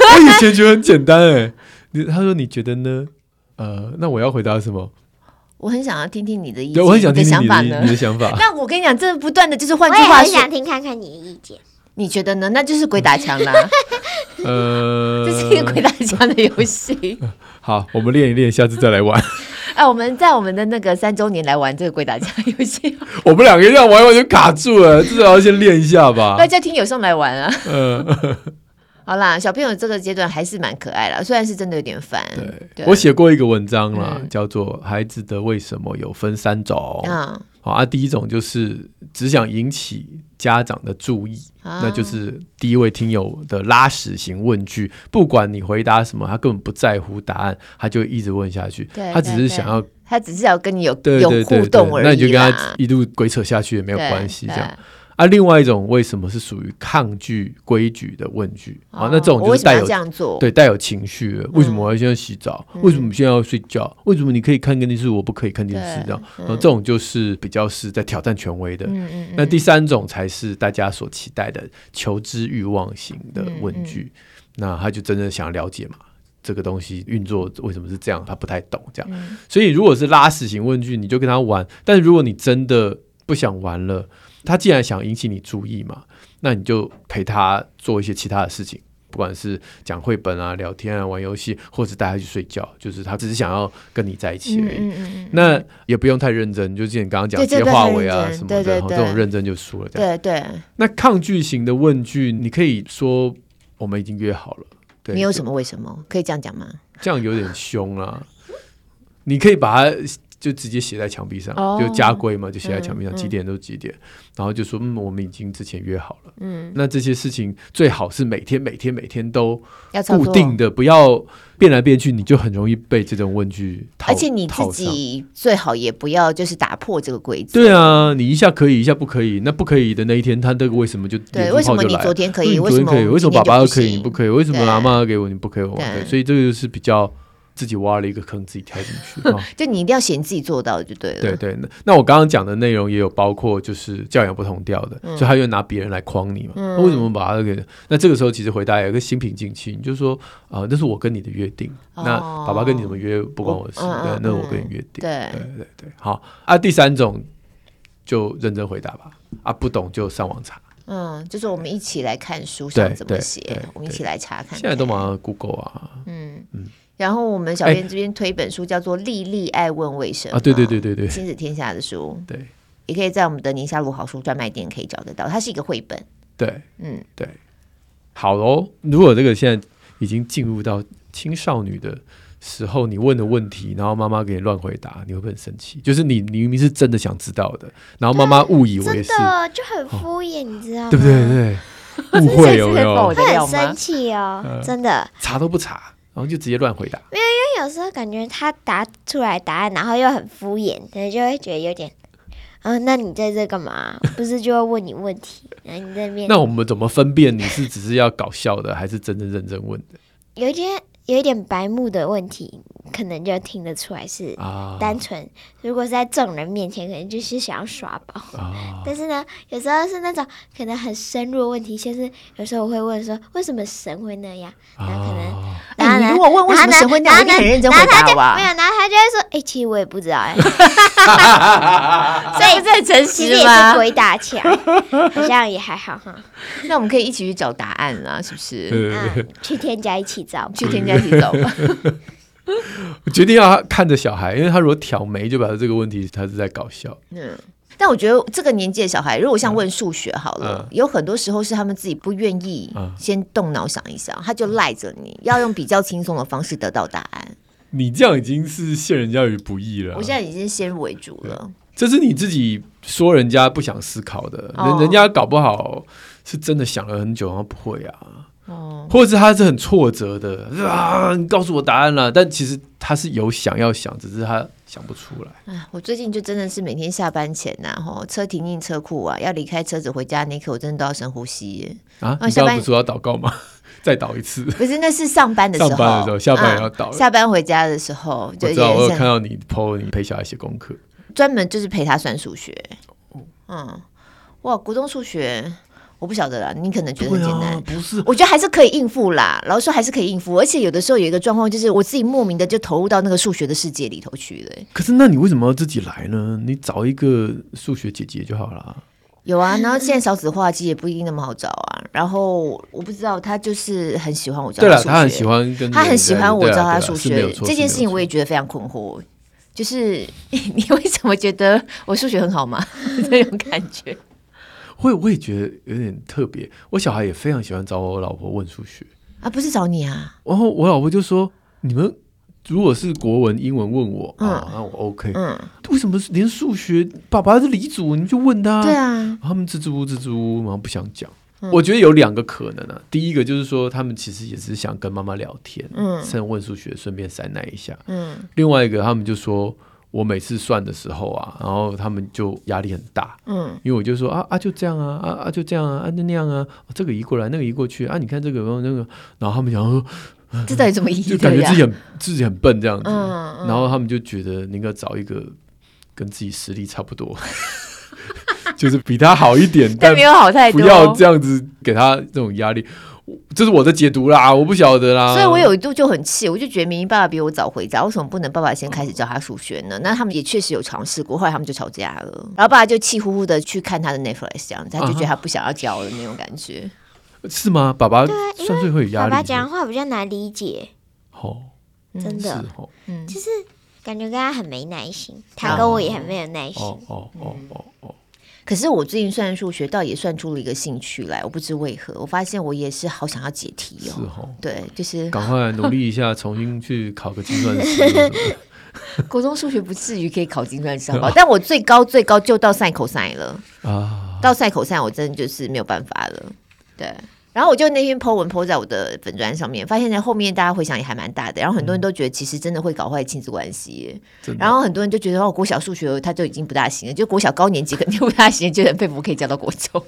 [SPEAKER 1] 我以前觉得很简单哎。你他说你觉得呢？呃，那我要回答什么？
[SPEAKER 2] 我很想要听听你的意见，
[SPEAKER 1] 对，我很想听听你的
[SPEAKER 2] 想法呢
[SPEAKER 1] 你。的想法。
[SPEAKER 2] 那我跟你讲，这不断的就是换
[SPEAKER 3] 我
[SPEAKER 2] 句话说
[SPEAKER 3] 也很想，听看看你的意见。
[SPEAKER 2] 你觉得呢？那就是鬼打墙啦，
[SPEAKER 1] 呃，
[SPEAKER 2] 这是一个鬼打墙的游戏。
[SPEAKER 1] 好，我们练一练，下次再来玩。
[SPEAKER 2] 哎，我们在我们的那个三周年来玩这个鬼打墙游戏，
[SPEAKER 1] 我们两个这样玩一玩就卡住了，至少要先练一下吧
[SPEAKER 2] 大。家听友上来玩啊。
[SPEAKER 1] 呃，
[SPEAKER 2] 好啦，小朋友这个阶段还是蛮可爱啦，虽然是真的有点烦。
[SPEAKER 1] 对，我写过一个文章啦，
[SPEAKER 2] 嗯
[SPEAKER 1] 叫做《孩子的为什么》，有分三种。
[SPEAKER 2] 啊，
[SPEAKER 1] 好啊，第一种就是只想引起家长的注意，
[SPEAKER 2] 啊
[SPEAKER 1] 那就是第一位听友的拉屎型问句，不管你回答什么，他根本不在乎答案，他就一直问下去。
[SPEAKER 2] 对
[SPEAKER 1] 他只是想要
[SPEAKER 2] 他只是要跟你有有互动而已
[SPEAKER 1] 那你就跟他一路鬼扯下去也没有关系，
[SPEAKER 2] 对
[SPEAKER 1] 这样。啊，另外一种为什么是属于抗拒规矩的问句啊？
[SPEAKER 2] 哦
[SPEAKER 1] 那
[SPEAKER 2] 这种
[SPEAKER 1] 就是带有
[SPEAKER 2] 这样做？
[SPEAKER 1] 对带有情绪。为什么我要现在洗澡？
[SPEAKER 2] 嗯
[SPEAKER 1] 为什么现在要睡觉？为什么你可以看电视，我不可以看电视？
[SPEAKER 2] 对
[SPEAKER 1] 这样，然后这种就是比较是在挑战权威的。
[SPEAKER 2] 嗯嗯
[SPEAKER 1] 那第三种才是大家所期待的求知欲望型的问句，
[SPEAKER 2] 嗯
[SPEAKER 1] 那他就真的想要了解嘛，这个东西运作为什么是这样，他不太懂这样。
[SPEAKER 2] 嗯
[SPEAKER 1] 所以如果是拉屎型问句，你就跟他玩；但是如果你真的不想玩了，他既然想引起你注意嘛，那你就陪他做一些其他的事情。不管是讲绘本啊、聊天啊、玩游戏，或者带他去睡觉，就是他只是想要跟你在一起而已。
[SPEAKER 2] 嗯嗯嗯
[SPEAKER 1] 那也不用太认真，就像你
[SPEAKER 2] 刚刚讲
[SPEAKER 1] 接话尾啊什么的，
[SPEAKER 2] 对对对
[SPEAKER 1] 哦这种认真就输了。
[SPEAKER 2] 对对，
[SPEAKER 1] 那抗拒型的问句，你可以说我们已经约好了。对，
[SPEAKER 2] 你有什么为什么可以这样讲吗？
[SPEAKER 1] 这样有点凶啊！你可以把它就直接写在墙壁上，
[SPEAKER 2] 哦
[SPEAKER 1] 就家规嘛，就写在墙壁上，几点都几点，然后就说嗯，我们已经之前约好了。
[SPEAKER 2] 嗯，
[SPEAKER 1] 那这些事情最好是每天每天每天都
[SPEAKER 2] 要
[SPEAKER 1] 固定的，不要变来变去，你就很容易被这种问句套。
[SPEAKER 2] 而且你自己最好也不要就是打破这个规则。
[SPEAKER 1] 对啊，你一下可以，一下不可以，那不可以的那一天，他这个为什么就
[SPEAKER 2] 对，为什么你昨天可以？
[SPEAKER 1] 嗯
[SPEAKER 2] 为什么
[SPEAKER 1] 昨天可以？为什么爸爸可以你不可以？为什么
[SPEAKER 2] 对
[SPEAKER 1] 阿妈给我你不可以？我
[SPEAKER 2] 对
[SPEAKER 1] 对，所以这个就是比较自己挖了一个坑，自己跳进去啊。
[SPEAKER 2] 就你一定要嫌自己做到就对了。
[SPEAKER 1] 对对，那那我刚刚讲的内容也有包括就是教养不同调的，
[SPEAKER 2] 嗯
[SPEAKER 1] 所以他就拿别人来框你嘛。那为什么把他给？那这个时候其实回答有一个心平气静，你就说啊，那是我跟你的约定。
[SPEAKER 2] 哦
[SPEAKER 1] 那爸爸跟你怎么约不关我的事，那是我
[SPEAKER 2] 嗯
[SPEAKER 1] 跟你约定。
[SPEAKER 2] 对
[SPEAKER 1] 对对对，好啊。第三种就认真回答吧，啊，不懂就上网查。
[SPEAKER 2] 嗯，就是我们一起来看书上
[SPEAKER 1] 对对
[SPEAKER 2] 怎么
[SPEAKER 1] 写，
[SPEAKER 2] 我们一起来查看看。
[SPEAKER 1] 现在都忙 Google 啊
[SPEAKER 2] 嗯嗯然后我们小编这边推一本书，叫做《莉莉爱问为什么》
[SPEAKER 1] 啊，对对对对对
[SPEAKER 2] 亲子天下的书，
[SPEAKER 1] 对
[SPEAKER 2] 也可以在我们的宁夏路好书专卖店可以找得到。它是一个绘本，
[SPEAKER 1] 对
[SPEAKER 2] 嗯，
[SPEAKER 1] 对，好喽。如果这个现在已经进入到青少女的时候，你问的问题，然后妈妈给你乱回答，你会不会很生气？就是你你明明是真的想知道的，然后妈妈误以为
[SPEAKER 3] 真
[SPEAKER 1] 是，
[SPEAKER 3] 的就很敷衍，你知道吗？
[SPEAKER 1] 对不对？对，误会有没有？
[SPEAKER 3] 很生？气哦，
[SPEAKER 1] 嗯
[SPEAKER 3] 真的。
[SPEAKER 1] 查都不查，然后就直接乱回答。
[SPEAKER 3] 没有因为有时候感觉他答出来答案，然后又很敷衍，可能就会觉得有点，嗯、那你在这干嘛？不是就会问你问题，然后你在面
[SPEAKER 1] 那我们怎么分辨你是只是要搞笑的，还是真的认真问的
[SPEAKER 3] 有一点有一点白目的问题，可能就听得出来是
[SPEAKER 1] 啊？
[SPEAKER 3] 单纯。如果是在众人面前，可能就是想要耍宝。
[SPEAKER 1] 啊，
[SPEAKER 3] 但是呢，有时候是那种可能很深入的问题，就是有时候我会问说，为什么神会那样？然后可能，
[SPEAKER 1] 啊
[SPEAKER 3] 然后呢
[SPEAKER 2] 哎你如果问为什么神会那样，
[SPEAKER 3] 然后呢
[SPEAKER 2] 我很认真
[SPEAKER 3] 然后他就没有，然后他就会说，哎、其实我也不知道、哎，
[SPEAKER 2] 所以不是很诚
[SPEAKER 3] 其实也是？鬼打墙，好像也还好哈。
[SPEAKER 2] 那我们可以一起去找答案啦，是不是？
[SPEAKER 3] 去添加一起找。
[SPEAKER 2] 去添加一起找吧。
[SPEAKER 1] 我决定要他看着小孩，因为他如果挑眉，就表示这个问题他是在搞笑。
[SPEAKER 2] 嗯。但我觉得这个年纪的小孩，如果像问数学好了，
[SPEAKER 1] 嗯、
[SPEAKER 2] 有很多时候是他们自己不愿意先动脑想一想，他就赖着你要用比较轻松的方式得到答案。
[SPEAKER 1] 你这样已经是陷人家于不义了。
[SPEAKER 2] 我现在已经先入为主了。
[SPEAKER 1] 这是你自己说人家不想思考的，人、哦、人家搞不好是真的想了很久，然后不会啊。哦，或者是他是很挫折的啊，你告诉我答案了，但其实他是有想要想，只是他想不出来。
[SPEAKER 2] 哎，我最近就真的是每天下班前呐、啊，吼，车停进车库啊，要离开车子回家那刻，我真的都要深呼吸耶。
[SPEAKER 1] 啊，你刚刚不是要祷告吗？再祷一次？
[SPEAKER 2] 不是，那是上班的时候，
[SPEAKER 1] 上班的时候，下班也要祷、嗯。
[SPEAKER 2] 下班回家的时候，就
[SPEAKER 1] 我知道，我有看到你 po 你陪小孩写功课，
[SPEAKER 2] 专门就是陪他算数学。嗯，哇，国中数学。我不晓得啦，你可能觉得很简单，
[SPEAKER 1] 啊、不是？
[SPEAKER 2] 我觉得还是可以应付啦。老师说还是可以应付，而且有的时候有一个状况，就是我自己莫名的就投入到那个数学的世界里头去了。
[SPEAKER 1] 可是，那你为什么要自己来呢？你找一个数学姐姐就好了。
[SPEAKER 2] 有啊，然后现在少子化其实也不一定那么好找啊。然后我不知道他就是很喜欢我教他数学，
[SPEAKER 1] 对了，他很喜欢跟他
[SPEAKER 2] 很喜欢我教他数学
[SPEAKER 1] 这
[SPEAKER 2] 件事情，我也觉得非常困惑。就是 你为什么觉得我数学很好吗？这种感觉。
[SPEAKER 1] 会，我也觉得有点特别。我小孩也非常喜欢找我老婆问数学
[SPEAKER 2] 啊，不是找你啊。
[SPEAKER 1] 然后我老婆就说：“你们如果是国文、英文问我、嗯、啊，那我 OK。嗯，为什么连数学？爸爸是李祖，你就问他。
[SPEAKER 2] 对啊，
[SPEAKER 1] 他们支支吾吾、支支吾吾，然后不想讲。嗯、我觉得有两个可能啊。第一个就是说，他们其实也是想跟妈妈聊天，嗯，趁问数学顺便塞奶一下。嗯，另外一个他们就说。我每次算的时候啊，然后他们就压力很大，嗯，因为我就说啊啊就这样啊啊啊就这样啊啊就那样啊，这个移过来那个移过去啊，你看这个然后那个，然后他们想说
[SPEAKER 2] 这到底怎么移？
[SPEAKER 1] 就感觉自己很自己很笨这样子，嗯嗯、然后他们就觉得你应该找一个跟自己实力差不多，就是比他好一点，但没有好太多，不要这样子给他这种压力。这是我的解读啦，我不晓得啦。
[SPEAKER 2] 所以我有一度就很气，我就觉得明明爸爸比我早回家，为什么不能爸爸先开始教他数学呢？那他们也确实有尝试过，后来他们就吵架了。然后爸爸就气呼呼的去看他的 Netflix，这样子，他就觉得他不想要教了那种感觉。
[SPEAKER 1] 啊、是吗？爸爸算是会有压力。
[SPEAKER 3] 爸爸讲话比较难理解。
[SPEAKER 1] 哦，
[SPEAKER 3] 真的，
[SPEAKER 1] 哦、
[SPEAKER 3] 嗯，就是感觉跟他很没耐心，他跟我也很没有耐心。
[SPEAKER 1] 哦哦哦哦哦。
[SPEAKER 2] 可是我最近算数学，倒也算出了一个兴趣来。我不知为何，我发现我也是好想要解题哦。是哦，对，就是
[SPEAKER 1] 赶快努力一下，重新去考个精算师。
[SPEAKER 2] 国中数学不至于可以考精算师，好不好？但我最高最高就到赛口赛了啊！到赛口赛，我真的就是没有办法了。对。然后我就那篇 po 文 po 在我的粉砖上面，发现在后面大家回响也还蛮大的。然后很多人都觉得其实真的会搞坏亲子关系。然后很多人就觉得哦，国小数学他就已经不大行了，就国小高年级肯定不大行，就很佩服可以教到国中。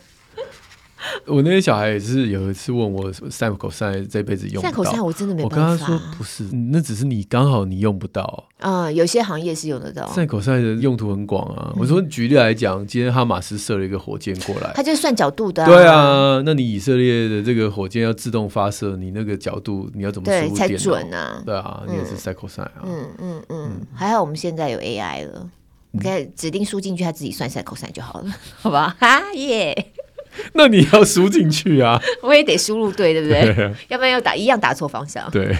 [SPEAKER 1] 我那些小孩也是有一次问我，sin、cos 这辈子用不到。
[SPEAKER 2] sin、cos 我真的没办
[SPEAKER 1] 法。我跟他说不是，那只是你刚好你用不到。
[SPEAKER 2] 啊、嗯，有些行业是用得到。
[SPEAKER 1] sin、cos 的用途很广啊。嗯、我说举例来讲，今天哈马斯射了一个火箭过来，
[SPEAKER 2] 他就算角度的、啊。
[SPEAKER 1] 对啊，那你以色列的这个火箭要自动发射，你那个角度你要怎么输入
[SPEAKER 2] 才准啊？
[SPEAKER 1] 对啊，你也是 sin、cos 啊。
[SPEAKER 2] 嗯嗯嗯，嗯，还好我们现在有 AI 了，你可以指定输进去，他自己算 sin、cos 就好了，好吧？哈耶。
[SPEAKER 1] 那你要输进去啊！
[SPEAKER 2] 我也得输入对，对不对？要不然又打一样打错方向。
[SPEAKER 1] 对，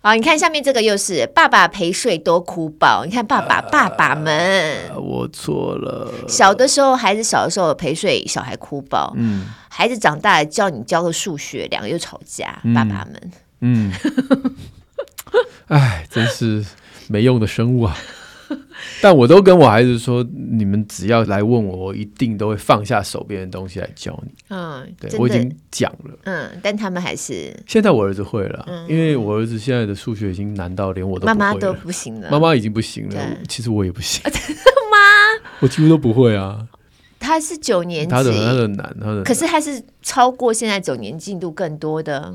[SPEAKER 2] 好，你看下面这个又是爸爸陪睡多哭爆。你看爸爸、呃、爸爸们，
[SPEAKER 1] 我错了。
[SPEAKER 2] 小的时候孩子小的时候陪睡，小孩哭爆。嗯，孩子长大了教你教个数学，两个又吵架。嗯、爸爸们，
[SPEAKER 1] 嗯，哎，真是没用的生物啊。但我都跟我孩子说，你们只要来问我，我一定都会放下手边的东西来教你。嗯，对，我已经讲了。
[SPEAKER 2] 嗯，但他们还是
[SPEAKER 1] 现在我儿子会了，嗯、因为我儿子现在的数学已经难到连我都
[SPEAKER 2] 妈妈都不行了，
[SPEAKER 1] 妈妈已经不行了。其实我也不行，
[SPEAKER 2] 真的吗？
[SPEAKER 1] 我几乎都不会啊。
[SPEAKER 2] 他是九年级，
[SPEAKER 1] 他的他的难，他的，
[SPEAKER 2] 可是他是超过现在九年进度更多的。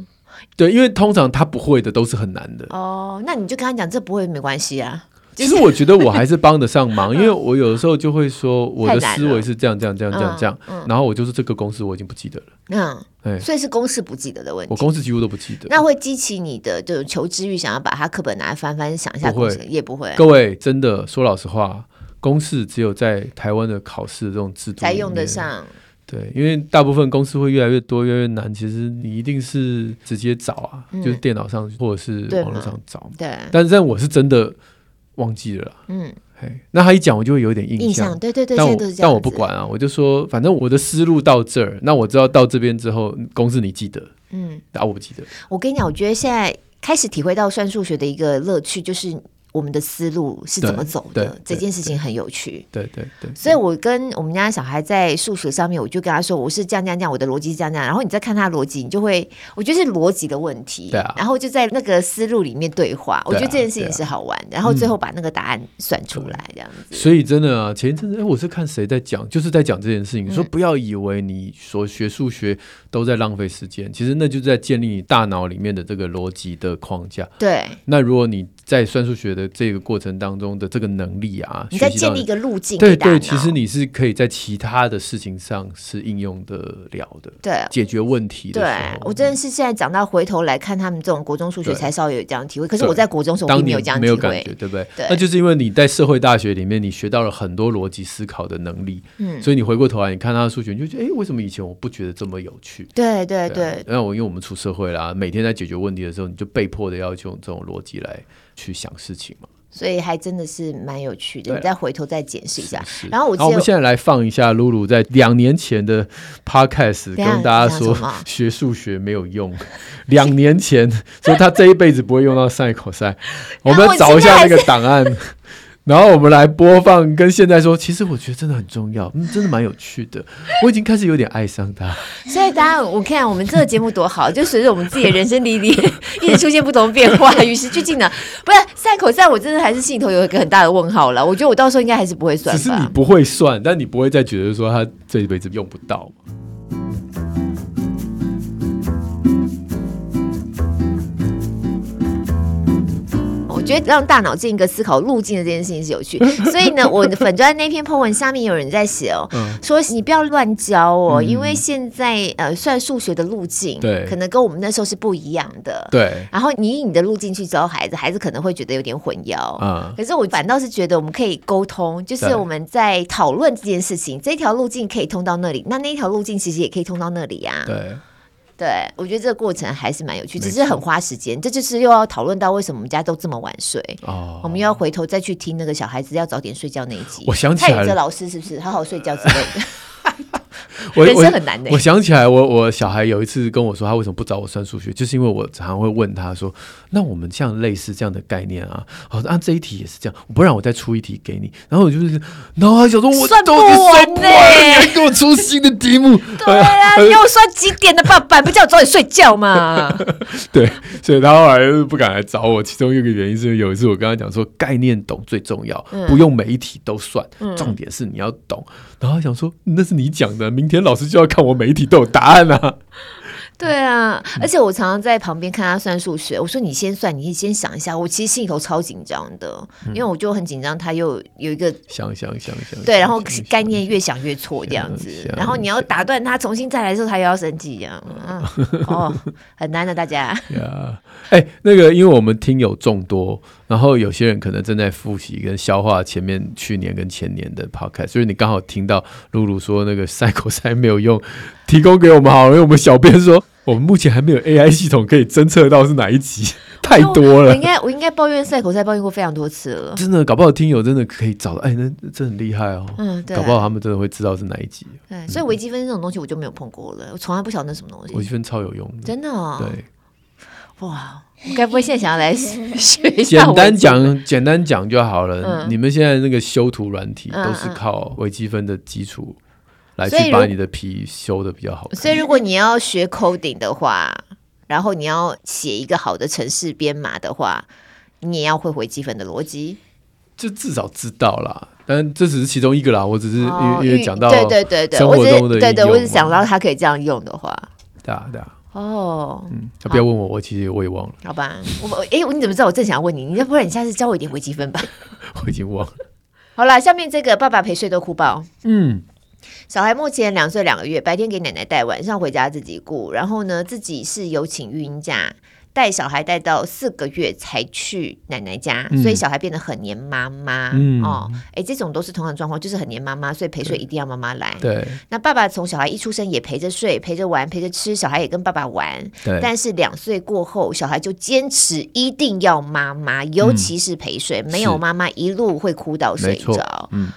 [SPEAKER 1] 对，因为通常他不会的都是很难的。
[SPEAKER 2] 哦，那你就跟他讲，这不会没关系啊。
[SPEAKER 1] 其实我觉得我还是帮得上忙，因为我有的时候就会说我的思维是这样这样这样这样这样，然后我就是这个公式我已经不记得了。嗯，哎，
[SPEAKER 2] 所以是公式不记得的问题。
[SPEAKER 1] 我公式几乎都不记得。
[SPEAKER 2] 那会激起你的这种求知欲，想要把他课本拿来翻翻，想一下公式，也不会。
[SPEAKER 1] 各位真的说老实话，公式只有在台湾的考试这种制度
[SPEAKER 2] 才用得上。
[SPEAKER 1] 对，因为大部分公司会越来越多，越来越难。其实你一定是直接找啊，嗯、就是电脑上或者是网络上找。
[SPEAKER 2] 对，
[SPEAKER 1] 但是但我是真的忘记了。嗯，嘿，那他一讲，我就会有点印象。
[SPEAKER 2] 印象，对对对，
[SPEAKER 1] 但我但我
[SPEAKER 2] 不
[SPEAKER 1] 管啊，我就说，反正我的思路到这儿，那我知道到这边之后，公式你记得，嗯，但我不记得。
[SPEAKER 2] 我跟你讲，我觉得现在开始体会到算数学的一个乐趣，就是。我们的思路是怎么走的？这件事情很有趣。
[SPEAKER 1] 对对对，
[SPEAKER 2] 所以我跟我们家小孩在数学上面，我就跟他说，我是这样这样这样，我的逻辑是这样这样。然后你再看他的逻辑，你就会，我觉得是逻辑的问题。
[SPEAKER 1] 对啊。
[SPEAKER 2] 然后就在那个思路里面对话，我觉得这件事情是好玩。然后最后把那个答案算出来，这样子。
[SPEAKER 1] 所以真的啊，前一阵子，哎，我是看谁在讲，就是在讲这件事情，说不要以为你所学数学都在浪费时间，其实那就在建立你大脑里面的这个逻辑的框架。
[SPEAKER 2] 对。
[SPEAKER 1] 那如果你在算数学的这个过程当中的这个能力啊，
[SPEAKER 2] 你在建立一个路径。
[SPEAKER 1] 对对，其实你是可以在其他的事情上是应用得了的。
[SPEAKER 2] 对，
[SPEAKER 1] 解决问题的。
[SPEAKER 2] 对，我真的是现在长大回头来看他们这种国中数学，才稍微有这样体会。可是我在国中时候并没有这样体会，
[SPEAKER 1] 感觉，对不对？对，那就是因为你在社会大学里面，你学到了很多逻辑思考的能力。嗯，所以你回过头来，你看他的数学，你就觉得，哎，为什么以前我不觉得这么有趣？
[SPEAKER 2] 对对对。
[SPEAKER 1] 那我因为我们出社会啦，每天在解决问题的时候，你就被迫的要用这种逻辑来。去想事情嘛，
[SPEAKER 2] 所以还真的是蛮有趣的。
[SPEAKER 1] 啊、
[SPEAKER 2] 你再回头再检视一下，
[SPEAKER 1] 然后我，我们现在来放一下露露在两年前的 podcast，跟大家说学数学没有用。两年前说他这一辈子不会用到 sin cos，我们找一下那个档案。然后我们来播放，跟现在说，其实我觉得真的很重要，嗯，真的蛮有趣的。我已经开始有点爱上他。
[SPEAKER 2] 所以大家，我看我们这个节目多好，就随着我们自己的人生历练，一直出现不同变化，与时俱进的。不是赛口赛，我真的还是心里头有一个很大的问号了。我觉得我到时候应该还是不会算。
[SPEAKER 1] 只是你不会算，但你不会再觉得说他这一辈子用不到。
[SPEAKER 2] 觉得让大脑进一个思考路径的这件事情是有趣，所以呢，我的粉专那篇 po 文下面有人在写哦，嗯、说你不要乱教哦，嗯、因为现在呃算数学的路径，对，可能跟我们那时候是不一样的，
[SPEAKER 1] 对。
[SPEAKER 2] 然后你以你的路径去教孩子，孩子可能会觉得有点混淆，嗯。可是我反倒是觉得我们可以沟通，就是我们在讨论这件事情，这条路径可以通到那里，那那条路径其实也可以通到那里呀、啊，
[SPEAKER 1] 对。
[SPEAKER 2] 对，我觉得这个过程还是蛮有趣，只是很花时间。这就是又要讨论到为什么我们家都这么晚睡。哦，我们又要回头再去听那个小孩子要早点睡觉那一集。
[SPEAKER 1] 我想起来了，
[SPEAKER 2] 蔡宇哲老师是不是好好睡觉之类的？我人生很难的。
[SPEAKER 1] 我想起来，我我小孩有一次跟我说，他为什么不找我算数学，就是因为我常常会问他说：“那我们像类似这样的概念啊，好，那这一题也是这样，不然我再出一题给你。”然后我就是，然后他想说：“我
[SPEAKER 2] 算不完呢，
[SPEAKER 1] 你还给我出新的题目？
[SPEAKER 2] 对啊，你要算几点的爸爸，不叫我早点睡觉嘛？”
[SPEAKER 1] 对，所以他后来就是不敢来找我。其中一个原因是有一次我跟他讲说，概念懂最重要，不用每一题都算，重点是你要懂。然后他想说，那是你讲的，明天老师就要看我每一题都有答案啊。
[SPEAKER 2] 对啊，而且我常常在旁边看他算数学。我说你先算，你先想一下。我其实心里头超紧张的，因为我就很紧张，他又有一个
[SPEAKER 1] 想想想想，
[SPEAKER 2] 对，然后概念越想越错这样子，然后你要打断他重新再来的时候，他又要生气这样。哦，很难的，大家。
[SPEAKER 1] 呀，哎，那个，因为我们听友众多。然后有些人可能正在复习跟消化前面去年跟前年的 podcast，所以你刚好听到露露说那个 sin cos 没有用，提供给我们好，因为我们小编说我们目前还没有 AI 系统可以侦测到是哪一集，太多了。
[SPEAKER 2] 我应该我应该抱怨赛口塞抱怨过非常多次了。
[SPEAKER 1] 真的，搞不好听友真的可以找到，哎，那这很厉害哦。嗯，对。搞不好他们真的会知道是哪一集。
[SPEAKER 2] 对，所以微积分这种东西我就没有碰过了，我从来不晓得那什么东西。
[SPEAKER 1] 微积分超有用的，
[SPEAKER 2] 真的哦。
[SPEAKER 1] 对。
[SPEAKER 2] 哇。我该不会现在想要来 学一
[SPEAKER 1] 下？简单讲，简单讲就好了。嗯、你们现在那个修图软体都是靠微积分的基础来去把你的皮修的比较好看。
[SPEAKER 2] 所以，如果你要学 coding 的话，然后你要写一个好的程式编码的话，你也要会微积分的逻辑。
[SPEAKER 1] 就至少知道啦，但这只是其中一个啦。我只是因为、哦、因为讲到
[SPEAKER 2] 对对对对，我只是对对，我只想到它可以这样用的话，
[SPEAKER 1] 对啊对啊。
[SPEAKER 2] 哦，
[SPEAKER 1] 嗯，他不要问我，我其实我也忘了。
[SPEAKER 2] 好吧，我哎，你怎么知道我正想要问你？你要不然你下次教我一点微积分吧。
[SPEAKER 1] 我已经忘了。
[SPEAKER 2] 好了，下面这个爸爸陪睡都哭爆。
[SPEAKER 1] 嗯，
[SPEAKER 2] 小孩目前两岁两个月，白天给奶奶带，晚上回家自己顾。然后呢，自己是有请育婴假。带小孩带到四个月才去奶奶家，
[SPEAKER 1] 嗯、
[SPEAKER 2] 所以小孩变得很黏妈妈。
[SPEAKER 1] 嗯、
[SPEAKER 2] 哦，哎，这种都是同样状况，就是很黏妈妈，所以陪睡一定要妈妈来。
[SPEAKER 1] 对，
[SPEAKER 2] 那爸爸从小孩一出生也陪着睡、陪着玩、陪着吃，小孩也跟爸爸玩。
[SPEAKER 1] 对，
[SPEAKER 2] 但是两岁过后，小孩就坚持一定要妈妈，尤其是陪睡，嗯、没有妈妈一路会哭到睡着。
[SPEAKER 1] 嗯，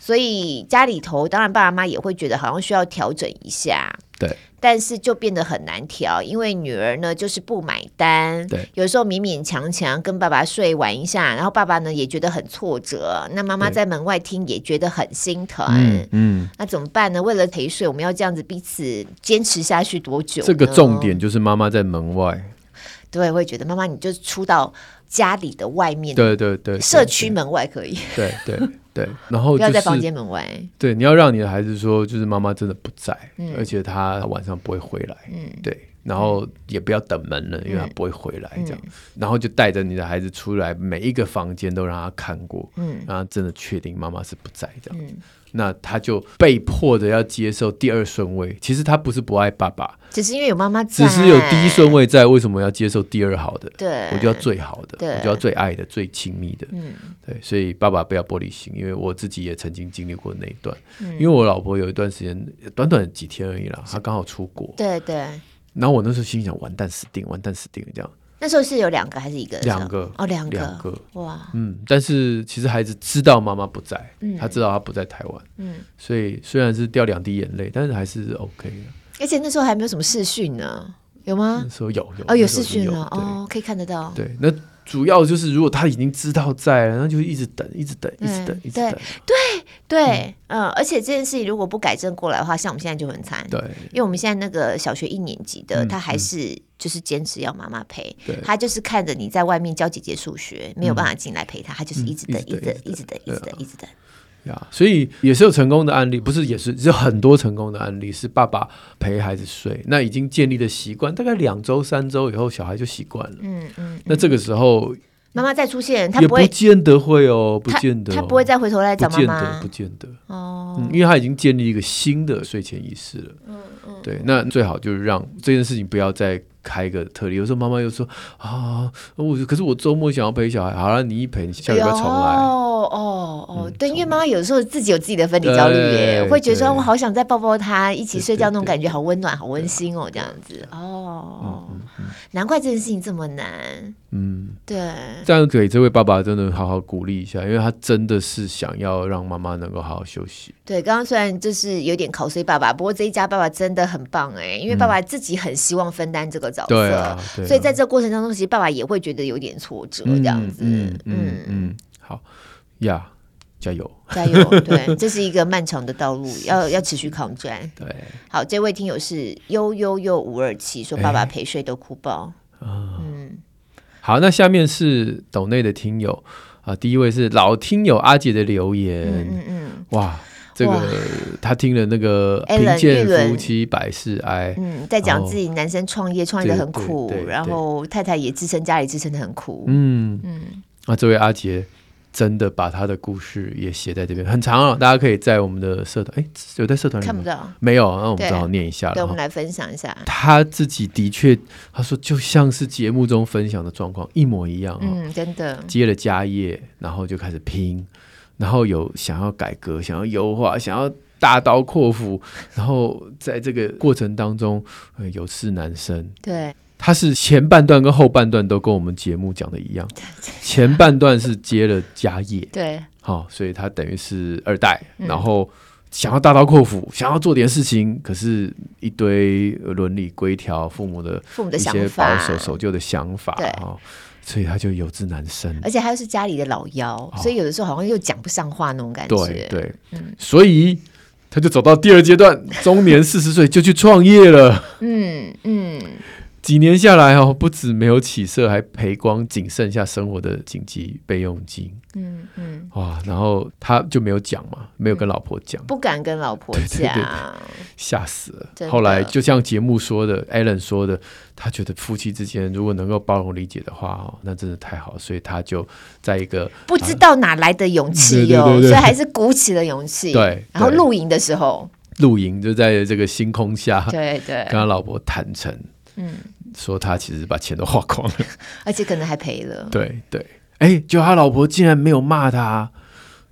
[SPEAKER 2] 所以家里头当然爸爸妈妈也会觉得好像需要调整一下。
[SPEAKER 1] 对。
[SPEAKER 2] 但是就变得很难调，因为女儿呢就是不买单，
[SPEAKER 1] 对，
[SPEAKER 2] 有时候勉勉强强跟爸爸睡玩一下，然后爸爸呢也觉得很挫折，那妈妈在门外听也觉得很心疼，
[SPEAKER 1] 嗯，嗯，
[SPEAKER 2] 那怎么办呢？为了陪睡，我们要这样子彼此坚持下去多久？
[SPEAKER 1] 这个重点就是妈妈在门外，
[SPEAKER 2] 对，会觉得妈妈你就出到家里的外面，
[SPEAKER 1] 对对对，
[SPEAKER 2] 社区门外可以，
[SPEAKER 1] 对对。对对，然后、就是、
[SPEAKER 2] 不要在房间门外。
[SPEAKER 1] 对，你要让你的孩子说，就是妈妈真的不在，
[SPEAKER 2] 嗯、
[SPEAKER 1] 而且他晚上不会回来。
[SPEAKER 2] 嗯，
[SPEAKER 1] 对，然后也不要等门了，嗯、因为他不会回来。这样，
[SPEAKER 2] 嗯、
[SPEAKER 1] 然后就带着你的孩子出来，每一个房间都让他看过，
[SPEAKER 2] 嗯，
[SPEAKER 1] 让他真的确定妈妈是不在这样。
[SPEAKER 2] 嗯
[SPEAKER 1] 那他就被迫的要接受第二顺位。其实他不是不爱爸爸，
[SPEAKER 2] 只是因为有妈妈在，
[SPEAKER 1] 只是有第一顺位在。为什么要接受第二好的？
[SPEAKER 2] 对，
[SPEAKER 1] 我就要最好的，我就要最爱的、最亲密的。
[SPEAKER 2] 嗯，
[SPEAKER 1] 对，所以爸爸不要玻璃心，因为我自己也曾经经历过那一段。
[SPEAKER 2] 嗯，
[SPEAKER 1] 因为我老婆有一段时间，短短几天而已啦，她刚好出国。
[SPEAKER 2] 对对。
[SPEAKER 1] 然后我那时候心想：完蛋，死定，完蛋，死定了，这样。
[SPEAKER 2] 那时候是有两个还是一个？
[SPEAKER 1] 两个
[SPEAKER 2] 哦，两个，
[SPEAKER 1] 两个
[SPEAKER 2] 哇，
[SPEAKER 1] 嗯，但是其实孩子知道妈妈不在，
[SPEAKER 2] 嗯，
[SPEAKER 1] 他知道他不在台湾，
[SPEAKER 2] 嗯，
[SPEAKER 1] 所以虽然是掉两滴眼泪，但是还是 OK 的。
[SPEAKER 2] 而且那时候还没有什么视讯呢，有吗？
[SPEAKER 1] 那时候有有
[SPEAKER 2] 哦，有视讯了哦，可以看得到。
[SPEAKER 1] 对，那主要就是如果他已经知道在了，那就一直等，一直等，一直等，一直等。
[SPEAKER 2] 对对，嗯，而且这件事情如果不改正过来的话，像我们现在就很惨。
[SPEAKER 1] 对，
[SPEAKER 2] 因为我们现在那个小学一年级的，他还是。就是坚持要妈妈陪，他就是看着你在外面教姐姐数学，没有办法进来陪他，他就是一直等，一直等，一直等，一直等，一直等。
[SPEAKER 1] 呀，所以也是有成功的案例，不是也是有很多成功的案例，是爸爸陪孩子睡，那已经建立的习惯，大概两周、三周以后，小孩就习惯了。
[SPEAKER 2] 嗯嗯。
[SPEAKER 1] 那这个时候，
[SPEAKER 2] 妈妈再出现，他
[SPEAKER 1] 也不见得会哦，不见得，
[SPEAKER 2] 他不会再回头来找妈妈，
[SPEAKER 1] 不见得，
[SPEAKER 2] 哦，
[SPEAKER 1] 因为他已经建立一个新的睡前仪式了。嗯嗯。对，那最好就是让这件事情不要再。开个特例，有时候妈妈又说啊，我可是我周末想要陪小孩，好了，你一陪，你下礼拜重来。哦
[SPEAKER 2] 哦哦，对，因为妈妈有时候自己有自己的分离焦虑耶，会觉得说我好想再抱抱他，一起睡觉，那种感觉好温暖，好温馨哦，这样子。哦，难怪这件事情这么难。嗯，对，
[SPEAKER 1] 这样给这位爸爸真的好好鼓励一下，因为他真的是想要让妈妈能够好好休息。
[SPEAKER 2] 对，刚刚虽然就是有点考碎爸爸，不过这一家爸爸真的很棒哎，因为爸爸自己很希望分担这个角色，
[SPEAKER 1] 对啊，
[SPEAKER 2] 所以在这个过程当中，其实爸爸也会觉得有点挫折，这样子。
[SPEAKER 1] 嗯。嗯嗯，好呀，加油，
[SPEAKER 2] 加油！对，这是一个漫长的道路，要要持续抗战。
[SPEAKER 1] 对，
[SPEAKER 2] 好，这位听友是悠悠悠五二七，说爸爸陪睡都哭爆。嗯。
[SPEAKER 1] 好，那下面是岛内的听友啊，第一位是老听友阿杰的留言，嗯嗯，嗯。哇，这个他听了那个贫贱夫妻百事哀，
[SPEAKER 2] 嗯，在讲自己男生创业创业的很苦，然后太太也支撑家里支撑的很苦，
[SPEAKER 1] 嗯。嗯，啊，这位阿杰。真的把他的故事也写在这边，很长啊，大家可以在我们的社团，哎，有在社团里看
[SPEAKER 2] 不到，
[SPEAKER 1] 没有，那我们只好念一下了。
[SPEAKER 2] 对，我们来分享一下。
[SPEAKER 1] 他自己的确，他说就像是节目中分享的状况一模一样，
[SPEAKER 2] 嗯，真的
[SPEAKER 1] 接了家业，然后就开始拼，然后有想要改革，想要优化，想要大刀阔斧，然后在这个过程当中，有事难伸，
[SPEAKER 2] 对。
[SPEAKER 1] 他是前半段跟后半段都跟我们节目讲的一样，前半段是接了家业，
[SPEAKER 2] 对，
[SPEAKER 1] 好、哦，所以他等于是二代，嗯、然后想要大刀阔斧，想要做点事情，可是一堆伦理规条、父母的父母的一些保守守旧的想法，对、哦，所以他就有志难伸，
[SPEAKER 2] 而且他又是家里的老幺，哦、所以有的时候好像又讲不上话那种感觉，
[SPEAKER 1] 对对，嗯、所以他就走到第二阶段，中年四十岁就去创业了，嗯嗯。嗯几年下来哦，不止没有起色，还赔光仅剩下生活的紧急备用金。嗯嗯，哇，然后他就没有讲嘛，没有跟老婆讲，
[SPEAKER 2] 不敢跟老婆讲，
[SPEAKER 1] 吓死了。后来就像节目说的，Allen 说的，他觉得夫妻之间如果能够包容理解的话哦，那真的太好，所以他就在一个
[SPEAKER 2] 不知道哪来的勇气 哟，所以还是鼓起了勇气。
[SPEAKER 1] 对，
[SPEAKER 2] 然后露营的时候，
[SPEAKER 1] 露营就在这个星空下，
[SPEAKER 2] 对对，
[SPEAKER 1] 跟他老婆坦诚。嗯。说他其实把钱都花光了，
[SPEAKER 2] 而且可能还赔了。
[SPEAKER 1] 对对，哎，就他老婆竟然没有骂他。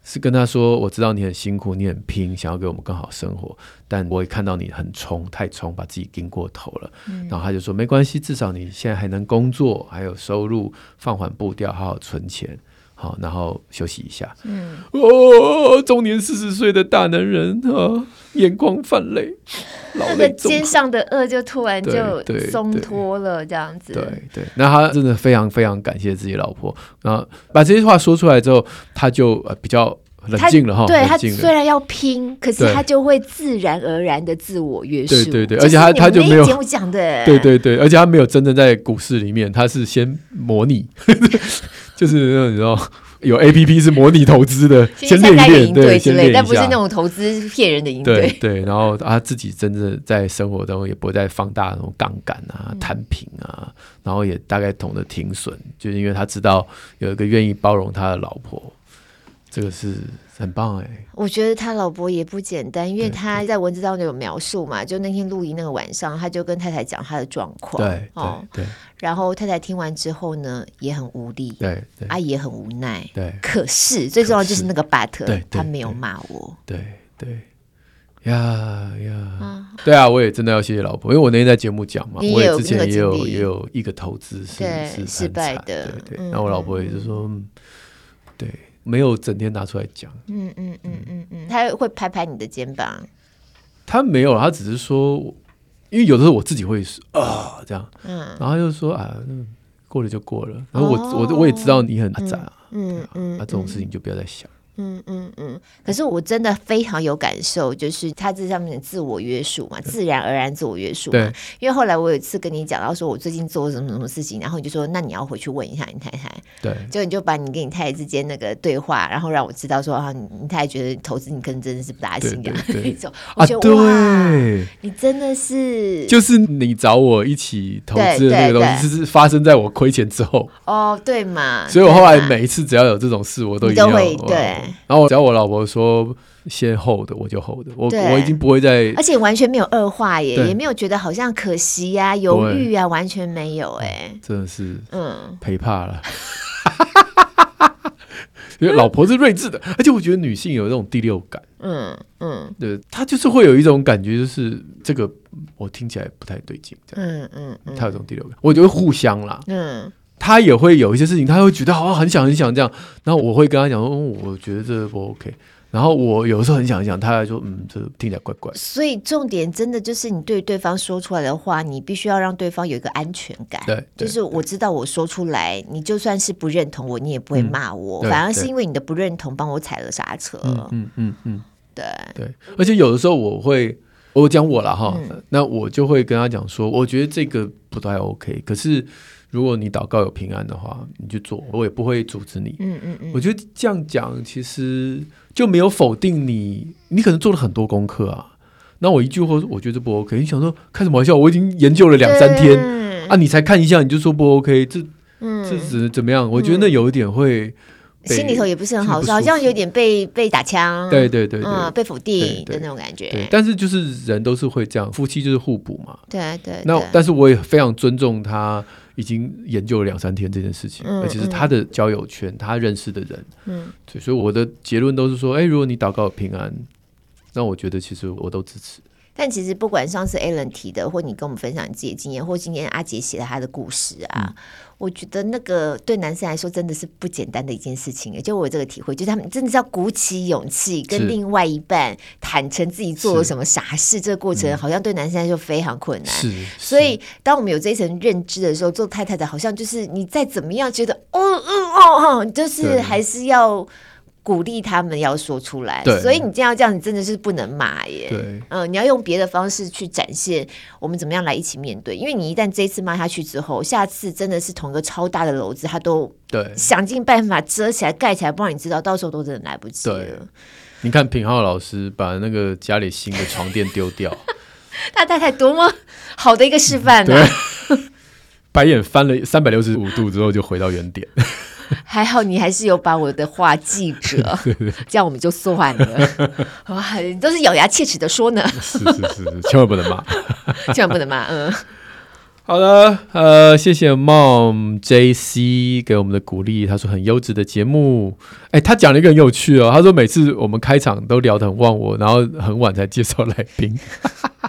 [SPEAKER 1] 是跟他说，我知道你很辛苦，你很拼，想要给我们更好生活，但我也看到你很冲，太冲，把自己盯过头了。嗯、然后他就说，没关系，至少你现在还能工作，还有收入，放缓步调，好好存钱，好，然后休息一下。嗯，哦，中年四十岁的大男人啊，眼眶泛泪，
[SPEAKER 2] 他的肩上的恶就突然就松脱了，这样子。
[SPEAKER 1] 对对，对，那他真的非常非常感谢自己老婆，然后把这些话说出来之后，他就呃比较。冷静了哈，
[SPEAKER 2] 对他虽然要拼，可是他就会自然而然的自我约束。
[SPEAKER 1] 对对对，而且他他就没有
[SPEAKER 2] 节目讲的，
[SPEAKER 1] 对对对，而且他没有真正在股市里面，他是先模拟，就是那种你知道有 A P P 是模拟投资的，先练一练，对，先练一下，
[SPEAKER 2] 但不是那种投资骗人的营队。
[SPEAKER 1] 对对，然后他自己真的在生活当中也不会再放大那种杠杆啊、摊平啊，然后也大概懂得停损，就是因为他知道有一个愿意包容他的老婆。这个是很棒哎，
[SPEAKER 2] 我觉得他老婆也不简单，因为他在文字当中有描述嘛，就那天录音那个晚上，他就跟太太讲他的状况，
[SPEAKER 1] 对，哦、对，
[SPEAKER 2] 然后太太听完之后呢，也很无力，
[SPEAKER 1] 对，阿
[SPEAKER 2] 姨也很无奈，
[SPEAKER 1] 对，
[SPEAKER 2] 可是最重要就是那个 but，他没有骂我，
[SPEAKER 1] 对对。呀呀，对啊，我也真的要谢谢老婆，因为我那天在节目讲嘛，我也之前也有也有一个投资是是
[SPEAKER 2] 失败的，
[SPEAKER 1] 对对，然后我老婆也是说，对。没有整天拿出来讲，
[SPEAKER 2] 嗯嗯嗯嗯嗯，他会拍拍你的肩膀，
[SPEAKER 1] 他没有，他只是说，因为有的时候我自己会啊这样，嗯，然后他就说啊，过了就过了，然后我我我也知道你很杂，嗯嗯，那这种事情就不要再想。
[SPEAKER 2] 嗯嗯嗯，可是我真的非常有感受，就是他这上面的自我约束嘛，自然而然自我约束嘛。因为后来我有一次跟你讲到说，我最近做了什么什么事情，然后你就说，那你要回去问一下你太太。
[SPEAKER 1] 对，
[SPEAKER 2] 就你就把你跟你太太之间那个对话，然后让我知道说啊，你太太觉得投资你可能真的是不大行的那种。啊，对，你真的是，
[SPEAKER 1] 就是你找我一起投资的那个东西，是发生在我亏钱之后。
[SPEAKER 2] 哦，对嘛。
[SPEAKER 1] 所以我后来每一次只要有这种事，我都一定要
[SPEAKER 2] 对。
[SPEAKER 1] 然后只要我老婆说先 hold 的，我就 hold 的，我我已经不会再，
[SPEAKER 2] 而且完全没有恶化耶，也没有觉得好像可惜呀、犹豫啊，完全没有哎，
[SPEAKER 1] 真的是嗯。陪怕了，因为老婆是睿智的，而且我觉得女性有这种第六感，嗯嗯，对，她就是会有一种感觉，就是这个我听起来不太对劲，嗯嗯，她有这种第六感，我觉得互相啦，嗯。他也会有一些事情，他会觉得好像很想很想这样，然后我会跟他讲说，嗯，我觉得这不 OK。然后我有时候很想很想，他还说，嗯，这听起来怪怪。
[SPEAKER 2] 所以重点真的就是你对对方说出来的话，你必须要让对方有一个安全感。
[SPEAKER 1] 对，
[SPEAKER 2] 就是我知道我说出来，你就算是不认同我，你也不会骂我，反而是因为你的不认同帮我踩了刹车。
[SPEAKER 1] 嗯嗯嗯，对
[SPEAKER 2] 对。
[SPEAKER 1] 而且有的时候我会，我讲我了哈，那我就会跟他讲说，我觉得这个不太 OK，可是。如果你祷告有平安的话，你就做，我也不会阻止你。嗯嗯嗯，我觉得这样讲其实就没有否定你，你可能做了很多功课啊。那我一句话说，我觉得不 OK。你想说开什么玩笑？我已经研究了两三天啊，你才看一下你就说不 OK，这这是怎么样？我觉得那有一点会
[SPEAKER 2] 心里头也不是很好受，好像有点被被打枪，
[SPEAKER 1] 对对对，
[SPEAKER 2] 嗯，被否定的那种感觉。
[SPEAKER 1] 但是就是人都是会这样，夫妻就是互补嘛。
[SPEAKER 2] 对对。
[SPEAKER 1] 那但是我也非常尊重他。已经研究了两三天这件事情，而且是他的交友圈，他认识的人，嗯，对，所以我的结论都是说，哎，如果你祷告平安，那我觉得其实我都支持。
[SPEAKER 2] 但其实不管上次 Alan 提的，或你跟我们分享你自己的经验，或今天阿杰写的他的故事啊，嗯、我觉得那个对男生来说真的是不简单的一件事情。就我有这个体会，就是他们真的是要鼓起勇气跟另外一半坦诚自己做了什么傻事，这个过程好像对男生来说非常困难。是，所以当我们有这一层认知的时候，做太太的好像就是你再怎么样觉得，哦哦哦哦，就是还是要。鼓励他们要说出来，所以你这样这样，你真的是不能骂耶。对，嗯、呃，你要用别的方式去展现我们怎么样来一起面对。因为你一旦这一次骂下去之后，下次真的是同一个超大的篓子，他都对想尽办法遮起来盖起来，不让你知道，到时候都真的来不及了。对，
[SPEAKER 1] 你看品浩老师把那个家里新的床垫丢掉，
[SPEAKER 2] 他太太多么好的一个示范呢、啊？
[SPEAKER 1] 白眼翻了三百六十五度之后，就回到原点。
[SPEAKER 2] 还好你还是有把我的话记着，这样我们就算了。哇，都是咬牙切齿的说呢。
[SPEAKER 1] 是是是，千万不能骂，
[SPEAKER 2] 千万不能骂。嗯，
[SPEAKER 1] 好的，呃，谢谢 Mom JC 给我们的鼓励。他说很优质的节目。哎，他讲了一个很有趣哦。他说每次我们开场都聊得很忘我，然后很晚才介绍来宾。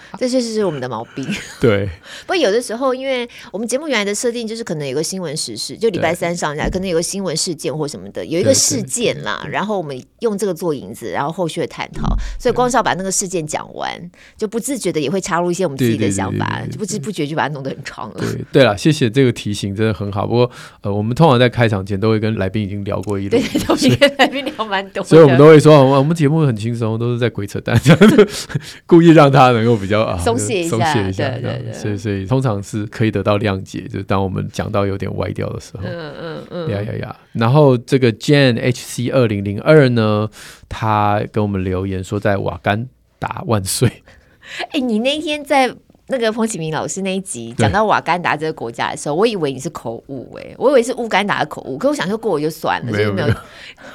[SPEAKER 2] 这确实是我们的毛病。
[SPEAKER 1] 对。
[SPEAKER 2] 不过有的时候，因为我们节目原来的设定就是可能有个新闻时事，就礼拜三上架，可能有个新闻事件或什么的，有一个事件啦。然后我们用这个做引子，然后后续的探讨。所以光是要把那个事件讲完，就不自觉的也会插入一些我们自己的想法，就不知不觉就把它弄得很
[SPEAKER 1] 长了。对对了，谢谢这个提醒，真的很好。不过呃，我们通常在开场前都会跟来宾已经聊过一轮，
[SPEAKER 2] 对，都是跟来宾聊蛮多，
[SPEAKER 1] 所以我们都会说，我们节目很轻松，都是在鬼扯淡，这样子 故意让他能够比较啊
[SPEAKER 2] 松懈一下，松懈一下，
[SPEAKER 1] 对对对。所以所以通常是可以得到谅解，就是当我们讲到有点歪掉的时候，嗯嗯嗯，呀呀呀。然后这个 Jane HC 二零零二呢，他跟我们留言说，在瓦干达万岁。
[SPEAKER 2] 哎，你那天在。那个彭启明老师那一集讲到瓦干达这个国家的时候，我以为你是口误哎，我以为是乌干达的口误，可我想说过我就算了，没有没有。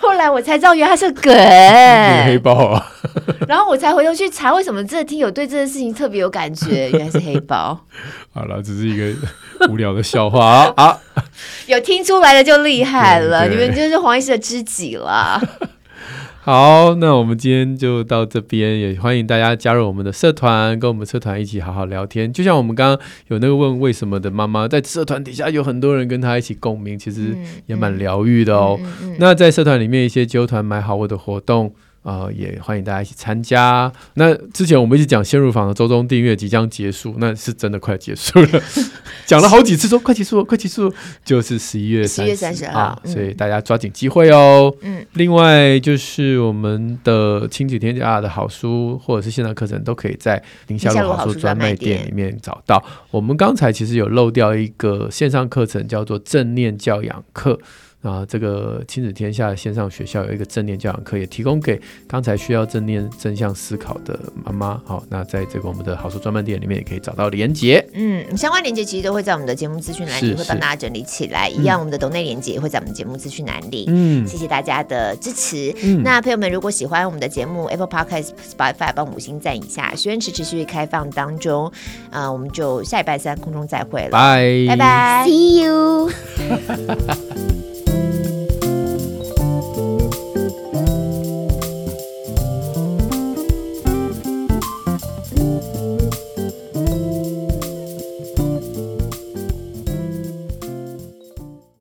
[SPEAKER 2] 后来我才知道原来他是梗，
[SPEAKER 1] 黑豹啊。
[SPEAKER 2] 然后我才回头去查为什么这个听友对这件事情特别有感觉，原来是黑豹。
[SPEAKER 1] 好了，只是一个无聊的笑话啊。
[SPEAKER 2] 有听出来的就厉害了，你们就是黄医师的知己了。
[SPEAKER 1] 好，那我们今天就到这边，也欢迎大家加入我们的社团，跟我们社团一起好好聊天。就像我们刚刚有那个问为什么的妈妈，在社团底下有很多人跟她一起共鸣，其实也蛮疗愈的哦。嗯嗯嗯、那在社团里面，一些揪团买好物的活动。啊、呃，也欢迎大家一起参加。那之前我们一直讲先入房的周中订阅即将结束，那是真的快结束了。讲了好几次说快结束，快结束，就是十一月十三十号，所以大家抓紧机会哦。嗯，另外就是我们的亲子天下的好书或者是线上课程，都可以在宁夏路好书专卖店里面找到。我们刚才其实有漏掉一个线上课程，叫做正念教养课。啊，这个亲子天下的线上学校有一个正念教养课，也提供给刚才需要正念正向思考的妈妈。好，那在这个我们的好书专卖店里面也可以找到连接。嗯，相关连接其实都会在我们的节目资讯栏里，会帮大家整理起来。一样，我们的抖内连接也会在我们节目资讯栏里。嗯，谢谢大家的支持。嗯，那朋友们如果喜欢我们的节目，Apple Podcast、Spotify 帮五星赞一下。学员池持续开放当中，呃，我们就下礼拜三空中再会了。拜拜拜拜，See you。Bye.